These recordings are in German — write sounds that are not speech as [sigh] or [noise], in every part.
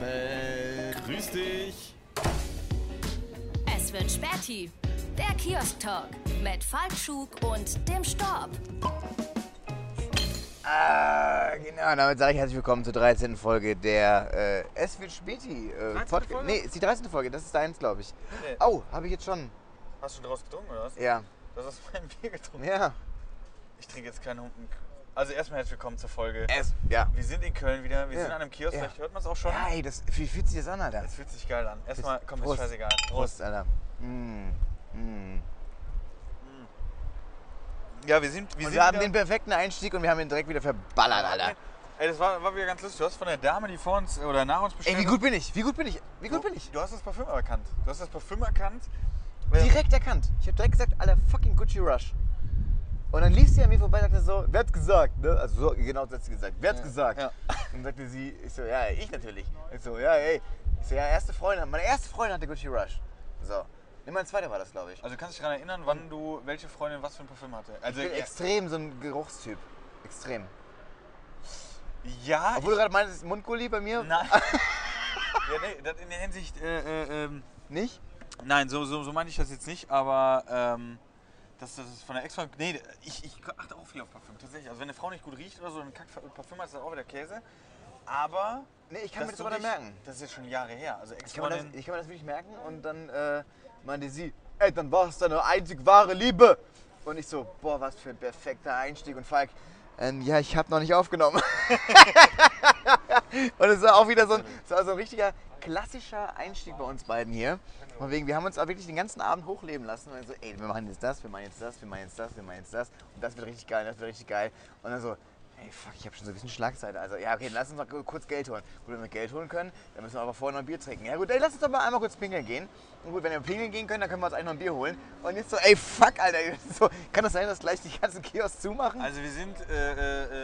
Abend. Grüß dich. Es wird Späti. Der Kiosk-Talk mit Falkschuk und dem Storb. Ah, genau, damit sage ich herzlich willkommen zur 13. Folge der äh, Es wird Späti. Äh, 13. Podcast- Folge? Nee, ist die 13. Folge, das ist deins, glaube ich. Nee. Oh, habe ich jetzt schon. Hast du draus getrunken oder was? Ja. Du hast aus meinem Bier getrunken. Ja. Ich trinke jetzt keinen Humpen. Also erstmal herzlich willkommen zur Folge. Es, ja. Wir sind in Köln wieder. Wir Ja. sind an einem Kiosk. Ja. Vielleicht hört man es auch schon. Ja, ey, das, wie fühlt sich das an, Alter? Es fühlt sich geil an. Erstmal, komm, ist Prost. scheißegal. Prost, Alter. Mm. Mm. Ja, wir sind. Wir Und sind wir haben den perfekten Einstieg und wir haben ihn direkt wieder verballert, Alter. Ey, das war, war wieder ganz lustig. Du hast von der Dame, die vor uns oder nach uns bestellt Ey, wie gut bin ich? Wie gut bin ich? Wie gut du, bin ich? Du hast das Parfüm erkannt. Du hast das Parfüm erkannt. Direkt erkannt. Ich habe direkt gesagt, Alter, fucking Gucci Rush. Und dann lief sie an mir vorbei und sagte so, wer hat's gesagt, ne? Also so, genau das hat sie gesagt. Wer hat's Ja, gesagt? ja. Und sagte sie, ich so, ja, ich natürlich. Ich so, ja, ey. Ich so, ja, erste Freundin, meine erste Freundin hatte Gucci Rush. So. Ne, mein zweiter war das, glaube ich. Also du kannst dich daran erinnern, wann du, welche Freundin was für ein Parfüm hatte. Also ich bin ja, extrem so ein Geruchstyp. Extrem. ja Obwohl du gerade meinst, Mundgulli bei mir? Nein. [laughs] ja, nee, das in der Hinsicht, äh, äh, ähm, Nicht? nein, so, so, so meine ich das jetzt nicht, aber ähm, das, das ist von der Ex-Freundin, nee, ich, ich achte auch viel auf Parfüm, tatsächlich. Also wenn eine Frau nicht gut riecht oder so, dann kackt Parfüm ist das auch wieder Käse. Aber, Nee, ich kann mir das aber dann merken. Das ist jetzt schon Jahre her, also Ich kann, mir das, ich kann mir das wirklich merken und dann äh, meinte sie, ey, dann war es deine einzig wahre Liebe. Und ich so, boah, was für ein perfekter Einstieg. Und Falk, ähm, ja, ich habe noch nicht aufgenommen. [laughs] und es war auch wieder so ein, so ein richtiger klassischer Einstieg bei uns beiden hier. Von wegen, wir haben uns auch wirklich den ganzen Abend hochleben lassen. Und so, ey, wir machen jetzt das, wir machen jetzt das, wir machen jetzt das, wir machen jetzt das. Und das wird richtig geil, das wird richtig geil. Und dann so, Ey, fuck, ich habe schon so ein bisschen Schlagzeit. Also, ja, okay, lass uns mal kurz Geld holen. Gut, wenn wir Geld holen können, dann müssen wir aber vorher noch ein Bier trinken. Ja, gut, ey, lass uns doch mal einmal kurz pinkeln gehen. Und gut, wenn wir pinkeln gehen können, dann können wir uns eigentlich noch ein Bier holen. Und jetzt so, ey, fuck, Alter. So, kann das sein, dass gleich die ganzen Kiosk zumachen? also wir sind äh,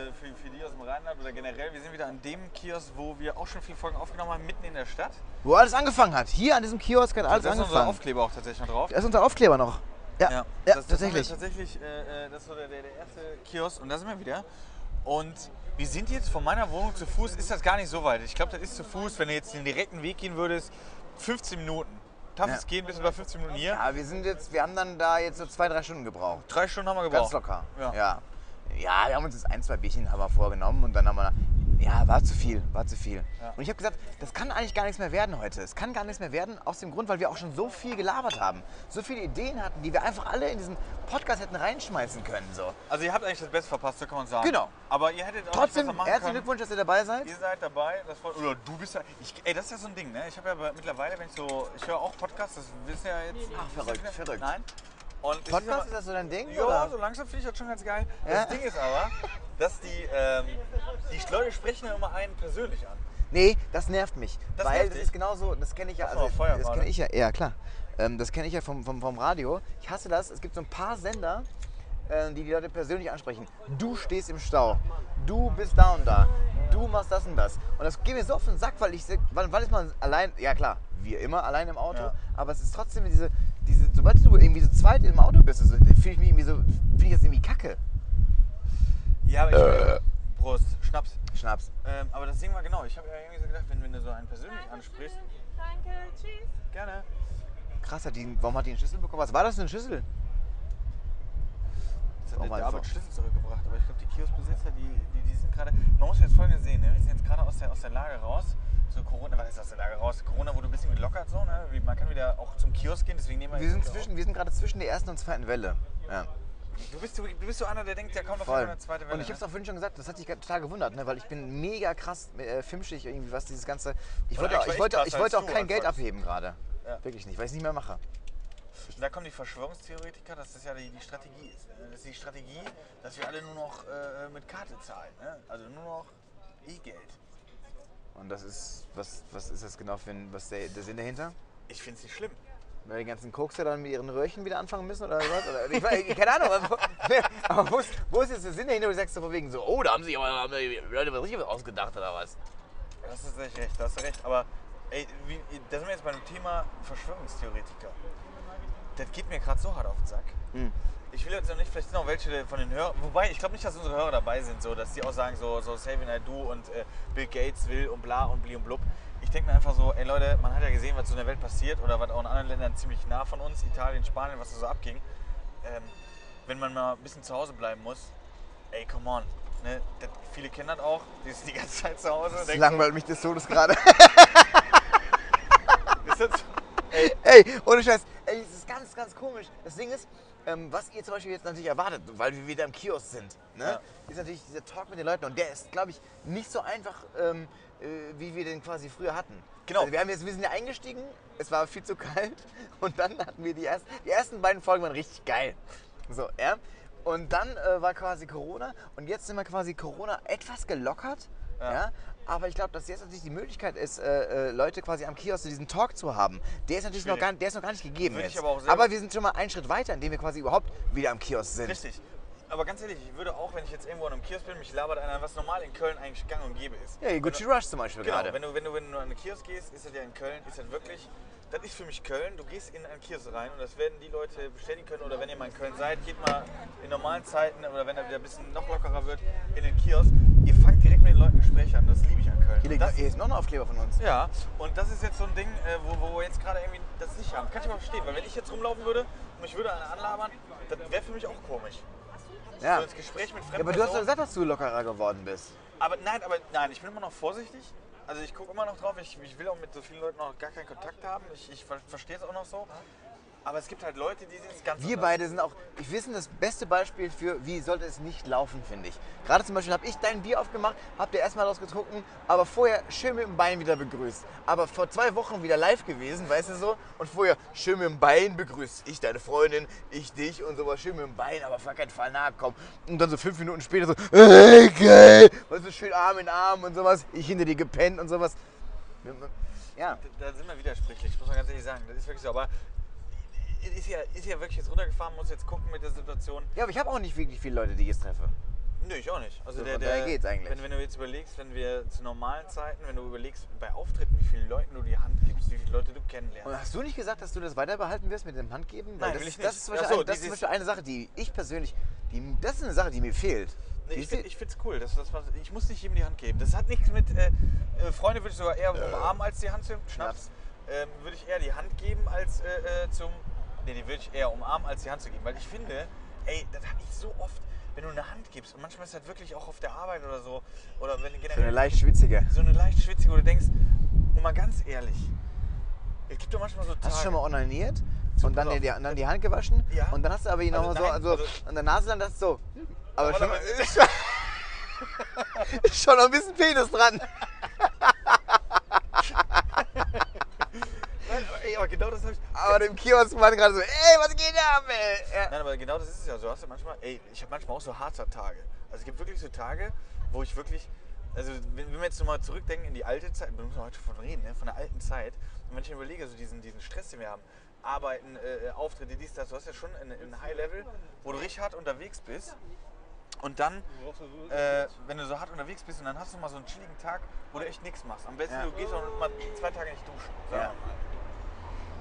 äh, für, für die aus dem Rheinland oder generell, wir sind wieder an dem Kiosk, wo wir auch schon viele Folgen aufgenommen haben, mitten in der Stadt. Wo alles angefangen hat. Hier an diesem Kiosk hat alles da ist unser angefangen. Aufkleber auch tatsächlich noch drauf. Da ist unser Aufkleber noch. Ja, ja, das, das tatsächlich. Tatsächlich, äh, äh, das der, der, der erste Kiosk und da sind wir wieder. Und wir sind jetzt von meiner Wohnung zu Fuß, ist das gar nicht so weit. Ich glaube, das ist zu Fuß, wenn du jetzt den direkten Weg gehen würdest, 15 Minuten. Darf Ja. es gehen, bis über 15 Minuten hier? Ja, wir sind jetzt, wir haben dann da jetzt so zwei, drei Stunden gebraucht. Drei Stunden haben wir Ganz gebraucht. locker. Ja. ja. Ja, wir haben uns jetzt ein, zwei Bierchen haben wir vorgenommen und dann haben wir, ja, war zu viel, war zu viel. Ja. Und ich habe gesagt, das kann eigentlich gar nichts mehr werden heute. Es kann gar nichts mehr werden, aus dem Grund, weil wir auch schon so viel gelabert haben. So viele Ideen hatten, die wir einfach alle in diesen Podcast hätten reinschmeißen können. So. Also ihr habt eigentlich das Beste verpasst, so kann man sagen. Genau. Aber ihr hättet auch Trotzdem, nicht herzlichen können. Glückwunsch, dass ihr dabei seid. Ihr seid dabei, das freut, oder du bist ja, ich, ey, das ist ja so ein Ding, ne? Ich habe ja mittlerweile, wenn ich so, ich höre auch Podcasts, das wissen ja jetzt. Ach, verrückt, verrückt. Nein. Und Podcast, ist das so dein Ding? Ja, oder? so langsam finde ich das schon ganz geil. Ja? Das Ding ist aber, dass die, ähm, die Leute sprechen ja immer einen persönlich an. Nee, das nervt mich. Das weil nervt das ist genauso, das kenne ich ja, also, Feuer das kenne ich ja, ja klar. Ähm, das kenne ich ja vom, vom, vom Radio. Ich hasse das. Es gibt so ein paar Sender, die die Leute persönlich ansprechen. Du stehst im Stau. Du bist da und da. Du machst das und das. Und das geht mir so auf den Sack, weil ich, wann, wann ist man allein, ja klar, wie immer, allein im Auto. Ja. Aber es ist trotzdem diese, diese, sobald du irgendwie so zweit im Auto bist, also, fühle ich mich irgendwie so, finde ich das irgendwie kacke. Ja, aber ich. Prost, Schnaps. Schnaps. Ähm, aber das Ding war genau, ich habe ja irgendwie so gedacht, wenn, wenn du so einen persönlich ansprichst. Danke, tschüss. Gerne. Krass, hat die, warum hat die einen Schlüssel bekommen? Was war das für ein Schlüssel? Jetzt hat der? David Schlüssel zurückgebracht. Aber ich glaube, die Kioskbesitzer, die, die, die sind gerade. Man muss jetzt folgendes sehen, ne? wir sind jetzt gerade aus der, aus der Lage raus. So Corona, was ist aus der Lage raus? Corona wurde ein bisschen gelockert, so, ne? Man kann wieder auch zum Kiosk gehen, deswegen nehmen wir Wir jetzt sind, zwischen, wir sind gerade zwischen der ersten und zweiten Welle. Ja. Du bist, du, du bist so einer, der denkt, der kommt auf eine zweite Welle. Und ich habe es ne? auch vorhin schon gesagt, das hat dich total gewundert, ne? weil ich bin mega krass äh, filmschig irgendwie, was dieses ganze. Ich wollte, ich ich wollte, ich wollte auch kein Geld abheben gerade. Ja. Wirklich nicht, weil ich es nicht mehr mache. Da kommen die Verschwörungstheoretiker, dass das ja die, die Strategie ist. ne? Das ist die Strategie, dass wir alle nur noch äh, mit Karte zahlen. Ne? Also nur noch E-Geld. Und das ist, was, was ist das genau für ein, was der, der Sinn dahinter? Ich finde es nicht schlimm. Weil die ganzen Kokser dann mit ihren Röhrchen wieder anfangen müssen oder was? Oder, ich, weiß- keine Ahnung, aber, wo- [laughs] aber wo, ist, wo ist jetzt der Sinn dahinter, wo du sagst so von wegen so, oh, da haben sich aber haben die Leute was richtig ausgedacht oder was? Da hast du echt recht, da hast du recht. Aber ey, wie, da sind wir jetzt beim Thema Verschwörungstheoretiker. Das geht mir gerade so hart auf den Sack. Hm. Ich will jetzt noch nicht, vielleicht sind auch welche von den Hörern, wobei ich glaube nicht, dass unsere Hörer dabei sind, so, dass die auch sagen, so, so Saving I Do und äh, Bill Gates will und bla und bli und blub. Ich denke mir einfach so, ey Leute, man hat ja gesehen, was so in der Welt passiert oder was auch in anderen Ländern ziemlich nah von uns, Italien, Spanien, was da so abging. Ähm, wenn man mal ein bisschen zu Hause bleiben muss, ey, come on. Ne? Das, viele kennen das auch, die sind die ganze Zeit zu Hause. Das langweilt mich des Todes gerade. [laughs] so, ist das, ey, Ey, ohne Scheiß. Ey, es ist ganz, ganz komisch. Das Ding ist, ähm, was ihr zum Beispiel jetzt natürlich erwartet, weil wir wieder im Kiosk sind, ne? Ja. ist natürlich dieser Talk mit den Leuten. Und der ist, glaube ich, nicht so einfach, ähm, äh, wie wir den quasi früher hatten. Genau. Also wir, haben jetzt, wir sind ja eingestiegen, es war viel zu kalt. [laughs] Und dann hatten wir die ersten, die ersten beiden Folgen waren richtig geil. So, ja. Und dann äh, war quasi Corona. Und jetzt sind wir quasi Corona etwas gelockert. Ja. Ja. Aber ich glaube, dass jetzt natürlich die Möglichkeit ist, äh, äh, Leute quasi am Kiosk diesen Talk zu haben. Der ist natürlich noch gar, der ist noch gar nicht gegeben Würde ich jetzt. aber auch selber- wir sind schon mal einen Schritt weiter, indem wir quasi überhaupt wieder am Kiosk sind. Richtig. Aber ganz ehrlich, ich würde auch, wenn ich jetzt irgendwo an einem Kiosk bin, mich labert einer, was normal in Köln eigentlich gang und gäbe ist. Ja, Gucci Rush zum Beispiel Genau, gerade. wenn du, wenn, du, wenn du an einen Kiosk gehst, ist das ja in Köln, ist das wirklich, das ist für mich Köln. Du gehst in einen Kiosk rein und das werden die Leute bestätigen können. Oder wenn ihr mal in Köln seid, geht mal in normalen Zeiten oder wenn er wieder ein bisschen noch lockerer wird, in den Kiosk. Ihr fangt direkt mit den Leuten Gespräche an. Das liebe ich an Köln. Hier, liegt, das, hier ist noch ein Aufkleber von uns. ja, und das ist jetzt so ein Ding, äh, wo, wo wir jetzt gerade irgendwie das nicht haben. Kann ich mal verstehen, weil wenn ich jetzt rumlaufen würde und mich würde einer anlabern, das wäre für mich auch komisch. Ja. So ins Gespräch mit Ja, fremden aber du hast doch gesagt, dass du lockerer geworden bist. Aber nein, aber nein, ich bin immer noch vorsichtig. Also ich gucke immer noch drauf. Ich, ich will auch mit so vielen Leuten noch gar keinen Kontakt haben. Ich, ich ver- verstehe es auch noch so. Aber es gibt halt Leute, die es ganz Wir anders. beide sind auch, ich wissen, das beste Beispiel für, wie sollte es nicht laufen, finde ich. Gerade zum Beispiel habe ich dein Bier aufgemacht, habt ihr erstmal rausgetrunken, aber vorher schön mit dem Bein wieder begrüßt. Aber vor zwei Wochen wieder live gewesen, weißt du so? Und vorher schön mit dem Bein begrüßt. Ich, deine Freundin, ich dich und sowas, schön mit dem Bein, aber auf gar keinen Fall nahe kommen. Und dann so fünf Minuten später so, ey, geil, weißt du, schön Arm in Arm und sowas. Ich hinter dir gepennt und sowas. Ja. Da, da sind wir widersprüchlich, muss man ganz ehrlich sagen. Das ist wirklich so. Aber ist ja, ist ja wirklich jetzt runtergefahren, muss jetzt gucken mit der Situation. Ja, aber ich habe auch nicht wirklich viele Leute, die ich jetzt treffe. Nö, ich auch nicht. Also So, der, der, geht's eigentlich. Wenn, wenn du jetzt überlegst, wenn wir zu normalen Zeiten, wenn du überlegst bei Auftritten, wie vielen Leuten du die Hand gibst, wie viele Leute du kennenlernst. Und hast du nicht gesagt, dass du das weiter behalten wirst mit dem Handgeben? Weil Nein, das, will ich Das nicht. ist, zum Beispiel, Ach so, ein, das ist zum Beispiel eine Sache, die ich persönlich, die, das ist eine Sache, die mir fehlt. Nee, ich finde es cool. Das, das, was- ich muss nicht jedem die Hand geben. Das hat nichts mit. Äh, äh, Freunde würde ich sogar eher umarmen als die Hand zum Schnaps. Ähm, würde ich eher die Hand geben als äh, äh, zum. Nee, die würde ich eher umarmen als die Hand zu geben. Weil ich finde, ey, das habe ich so oft, wenn du eine Hand gibst und manchmal ist das wirklich auch auf der Arbeit oder so. Oder wenn so eine leicht schwitzige. so eine leicht schwitzige, wo du denkst, und mal ganz ehrlich, es gibt doch manchmal so Tage. Hast du schon mal onaniert? Und dann, die, dann die Hand gewaschen? Ja. Und dann hast du aber ihn Also nochmal so nein, also, also- an der Nase dann das so. Aber, Aber schon, [laughs] ist schon noch ein bisschen Penis dran. [laughs] aber, genau das habe ich. Aber dem Kiosk war gerade so, ey, was geht ab, ey? Ja. Nein, aber genau das ist es ja. So hast du manchmal, ey, ich habe manchmal auch so harte Tage. Also es gibt wirklich so Tage, wo ich wirklich, also wenn, wenn wir jetzt nochmal zurückdenken in die alte Zeit, wir müssen heute von reden, ne? von der alten Zeit. Und wenn ich mir überlege, so diesen, diesen Stress, den wir haben, Arbeiten, äh, Auftritte, dies, das, du hast ja schon ein, ein High-Level, wo du richtig hart unterwegs bist. Und dann, äh, wenn du so hart unterwegs bist und dann hast du mal so einen chilligen Tag, wo du echt nichts machst. Am besten, Ja. du gehst auch mal zwei Tage nicht duschen. Ja.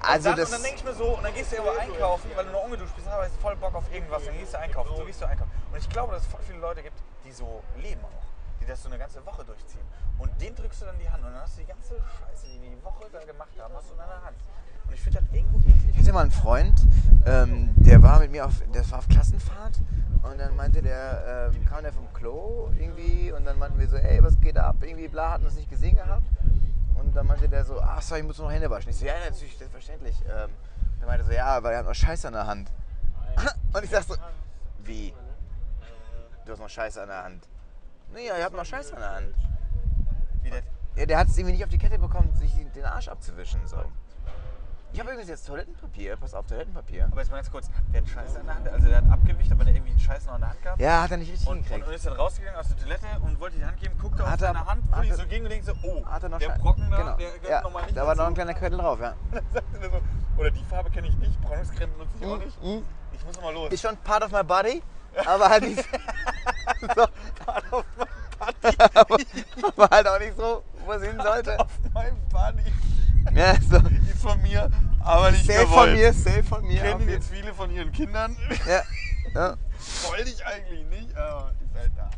Also und, dann, und dann denke ich mir so, und dann gehst du irgendwo einkaufen, weil du noch ungeduscht bist, aber hast voll Bock auf irgendwas, dann gehst du einkaufen, so gehst du einkaufen. Und ich glaube, dass es voll viele Leute gibt, die so leben auch, die das so eine ganze Woche durchziehen. Und denen drückst du dann die Hand und dann hast du die ganze Scheiße, die die Woche da gemacht haben, hast du in deiner Hand. Und ich finde das irgendwo Ich eklig. hatte mal einen Freund, ähm, der war mit mir auf, das war auf Klassenfahrt und dann meinte der, ähm, kam der vom Klo irgendwie und dann meinten wir so, ey, was geht ab? Irgendwie bla, hatten uns nicht gesehen gehabt. Und dann meinte der so, ach sorry, ich muss noch Hände waschen. Ich so, ja, natürlich, selbstverständlich. Ähm, der meinte so, ja, weil er hat noch Scheiße an der Hand. [laughs] Und ich sag so, wie? Du hast noch Scheiße an der Hand. Naja, ich hab noch Scheiße an der Hand. Wie Ja, der hat es irgendwie nicht auf die Kette bekommen, sich den Arsch abzuwischen. So. Ich habe übrigens jetzt Toilettenpapier. Pass auf, Toilettenpapier. aber jetzt mal ganz kurz, der hat Scheiße an der Hand, also der hat Abgewicht, aber der irgendwie Scheiße noch in der Hand gehabt. Ja, hat er nicht richtig Und, und, hingekriegt. und ist dann rausgegangen aus der Toilette und wollte die Hand geben, guckte auf Hat er- seine Hand, wo die so ging und denkt so, oh, Hat er noch der Schei- Brocken da, genau. der gehört ja, nochmal nicht Da war noch ein kleiner Köttel drauf, ja. [laughs] Dann sagte der so, oder die Farbe kenne ich nicht, Bräunungscreme benutze ich auch Mhm, nicht. mhm. Ich muss nochmal los. Ist schon part of my body, aber halt nicht [laughs] [laughs] so, aber halt auch nicht so, wo es hin sollte. auf meinem Body. Ja, so. Ist von mir Aber nicht Safe gewollt. von mir, safe von mir. Kennen jetzt viele von ihren Kindern. Ja. [laughs] ja. Wollte ich eigentlich nicht, aber ist halt da.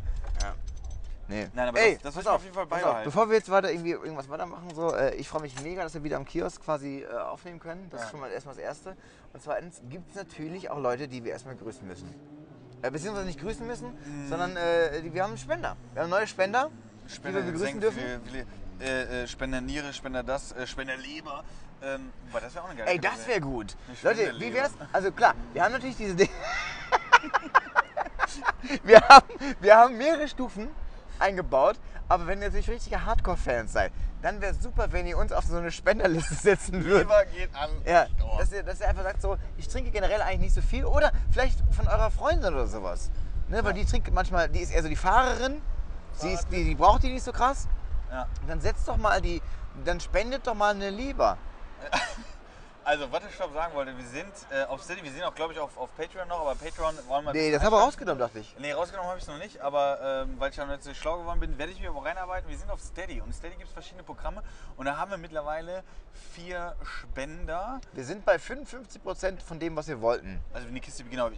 Nee. Nein, aber Ey, das- das ich auf, auf jeden Fall beibehalten. Bevor wir jetzt weiter irgendwie irgendwas weitermachen, so, äh, ich freue mich mega, dass wir wieder am Kiosk quasi äh, aufnehmen können. Das Ja. ist schon mal erstmal das Erste. Und zweitens gibt es natürlich auch Leute, die wir erstmal grüßen müssen. Äh, beziehungsweise nicht grüßen müssen, Mhm. sondern äh, wir haben einen Spender. Wir haben neue Spender, die wir begrüßen dürfen. Viele, viele, äh, äh, Spender Niere, Spender das, äh, Spender Leber. Ähm, aber das wäre auch eine geile Ey, das wäre gut. Leute, wie wär's? Also klar, wir haben natürlich diese Dinge. [laughs] wir, haben, wir haben mehrere Stufen eingebaut, aber wenn ihr natürlich richtige Hardcore-Fans seid, dann wäre es super, wenn ihr uns auf so eine Spenderliste setzen würdet. Leber geht an. Ja, dass ihr, dass ihr einfach sagt, so, ich trinke generell eigentlich nicht so viel. Oder vielleicht von eurer Freundin oder sowas. Ne, weil die trinkt manchmal, die ist eher so die Fahrerin. Sie ist, die, die braucht die nicht so krass. Ja. Und dann setzt doch mal die, dann spendet doch mal eine Leber. [laughs] Also, was ich glaube sagen wollte, wir sind äh, auf Steady, wir sind auch, glaube ich, auf, auf Patreon noch, aber Patreon wollen wir. Nee, das haben wir einstellen. rausgenommen, dachte ich. Nee, rausgenommen habe ich es noch nicht, aber ähm, weil ich ja noch nicht so schlau geworden bin, werde ich mich aber reinarbeiten. Wir sind auf Steady und Steady gibt es verschiedene Programme und da haben wir mittlerweile vier Spender. Wir sind bei 55% von dem, was wir wollten. Also wenn die Kiste, genau.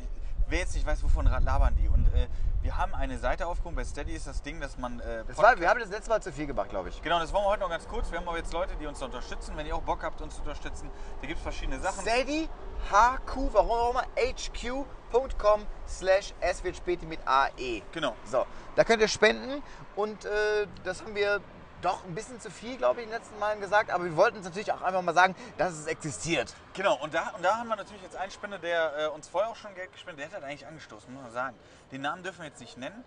Wer jetzt nicht weiß, wovon labern die. Und äh, wir haben eine Seite aufgehoben. Bei Steady ist das Ding, dass man. Äh, Das war, wir haben das letzte Mal zu viel gemacht, glaube ich. Genau, das wollen wir heute noch ganz kurz. Wir haben aber jetzt Leute, die uns da unterstützen. Wenn ihr auch Bock habt, uns zu unterstützen, da gibt es verschiedene Sachen. Steady, HQ, warum auch immer, hq.com slash es wird später mit AE. Genau. So, da könnt ihr spenden und äh, das haben wir doch ein bisschen zu viel, glaube ich, in den letzten Malen gesagt, aber wir wollten es natürlich auch einfach mal sagen, dass es existiert. Genau, und da, und da haben wir natürlich jetzt einen Spender, der äh, uns vorher auch schon Geld gespendet hat. Der hat halt eigentlich angestoßen, muss man sagen. Den Namen dürfen wir jetzt nicht nennen.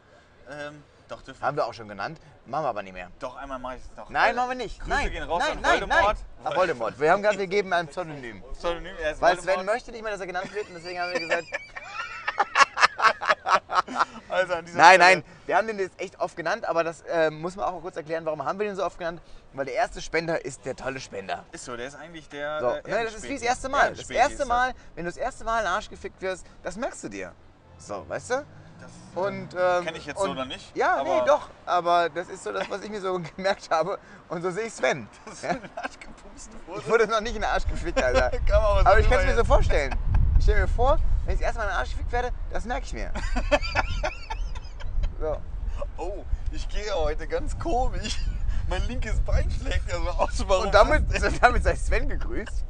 Ähm, doch, dürfen wir. Haben wir auch schon genannt, machen wir aber nicht mehr. Doch, einmal mache ich es noch. Nein, Äh, machen wir nicht. Grüße nein, gehen raus nein, an nein, Voldemort. nein. Voldemort. Wir haben gerade, wir geben ein Pseudonym. Pseudonym, er ist Weil Voldemort. Sven möchte nicht mehr, dass er genannt wird und deswegen haben wir gesagt, [laughs] [laughs] Also Nein, Stelle- nein, wir haben den jetzt echt oft genannt, aber das äh, muss man auch mal kurz erklären, warum haben wir den so oft genannt? Weil der erste Spender ist der tolle Spender. Ist so, der ist eigentlich der. So, äh, ne, das ist wie das erste Mal. Das erste Mal, wenn du das erste Mal in den Arsch gefickt wirst, das merkst du dir. So, weißt du? Das, Und, ähm, Kenn ich jetzt und, so noch nicht, Ja, aber- nee, doch. Aber das ist so das, was ich mir so [laughs] gemerkt habe. Und so sehe ich Sven. [laughs] das ist Ja? in den Arsch gepupst wurde. Ich wurde noch nicht in den Arsch gefickt, Alter. Man Aber ich kann es mir so vorstellen. Ich stelle mir vor, wenn ich das erste Mal in den Arsch gefickt werde, das merke ich mir. [laughs] So. Oh, ich gehe heute ganz komisch. Mein linkes Bein schlägt ja so aus. Und damit, [laughs] damit sei Sven gegrüßt.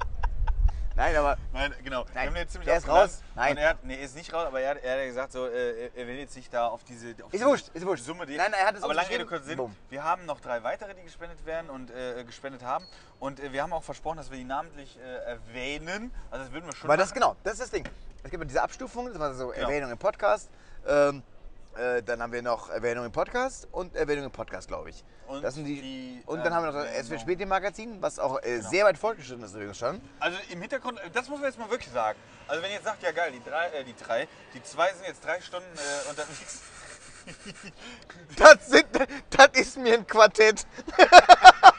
Nein, aber Nein, genau. Nein, Wir haben jetzt ziemlich der ist raus. Nein. Und er hat, nee, er ist nicht raus, aber er, hat- er hat gesagt, so, äh, er will jetzt nicht da auf diese, auf Ist wurscht, ist wurscht. Summe. Die, Nein, er hat es aber lange Rede, kurzer Sinn. Bumm. Wir haben noch drei weitere, die gespendet werden und äh, gespendet haben. Und äh, wir haben auch versprochen, dass wir die namentlich äh, erwähnen. Also das würden wir schon Weil das genau, das ist das Ding. Es gibt ja diese Abstufungen, das war so Genau. Erwähnung im Podcast. Ähm, äh, dann haben wir noch Erwähnung im Podcast und Erwähnung im Podcast, glaube ich. Und das sind die, die, und dann haben wir noch das. SW Späti Magazin, was auch äh, Genau. sehr weit fortgeschritten ist übrigens schon. Also im Hintergrund, das muss man jetzt mal wirklich sagen. Also wenn ihr jetzt sagt, ja geil, die drei, äh, die drei, die zwei sind jetzt drei Stunden äh, unterwegs. [laughs] Das, sind, das ist mir ein Quartett. [laughs]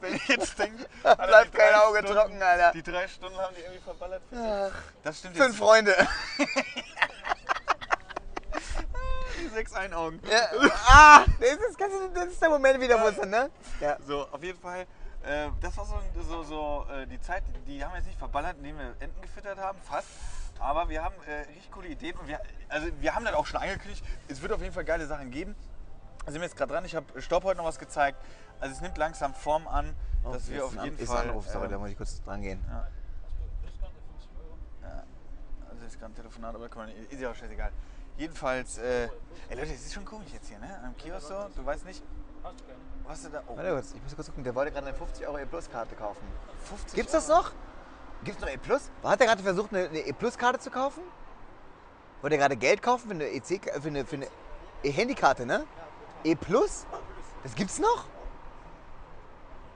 Wenn ihr jetzt denkt, [laughs] Alter, bleibt kein Auge Stunden- trocken, Alter. Die drei Stunden haben die irgendwie verballert. Das stimmt Fünf jetzt. Freunde. [laughs] Die sechs Einaugen. Ja. [laughs] Ah, das ist, das ist der Moment wieder, wo es dann, ne? Ja. So, auf jeden Fall. Äh, das war so, so, so äh, die Zeit, die haben wir jetzt nicht verballert, indem wir Enten gefüttert haben, fast. Aber wir haben äh, richtig coole Ideen und wir, also wir haben dann auch schon angekündigt, es wird auf jeden Fall geile Sachen geben. Da sind wir jetzt gerade dran. Ich habe Staub heute noch was gezeigt. Also es nimmt langsam Form an, dass wir auf jeden Oh, ist Fall. ein Anruf, sorry, ähm, da muss ich kurz dran gehen. Ja. Ja, also ist gerade ein Telefonat, aber nicht, ist ja auch scheißegal. Jedenfalls, äh, ey Leute, es ist schon komisch jetzt hier, ne? Am Kiosk so, du weißt nicht, was du da. Oh, Warte kurz, ich muss kurz gucken, der wollte gerade eine 50 Euro E-Plus-Karte kaufen. 50 Gibt's das noch? Gibt's noch E-Plus? Hat er gerade versucht, eine, eine E-Plus-Karte zu kaufen? Wollte er gerade Geld kaufen für eine EC, für eine, für eine E-Handykarte, ne? E-Plus? Das gibt's noch?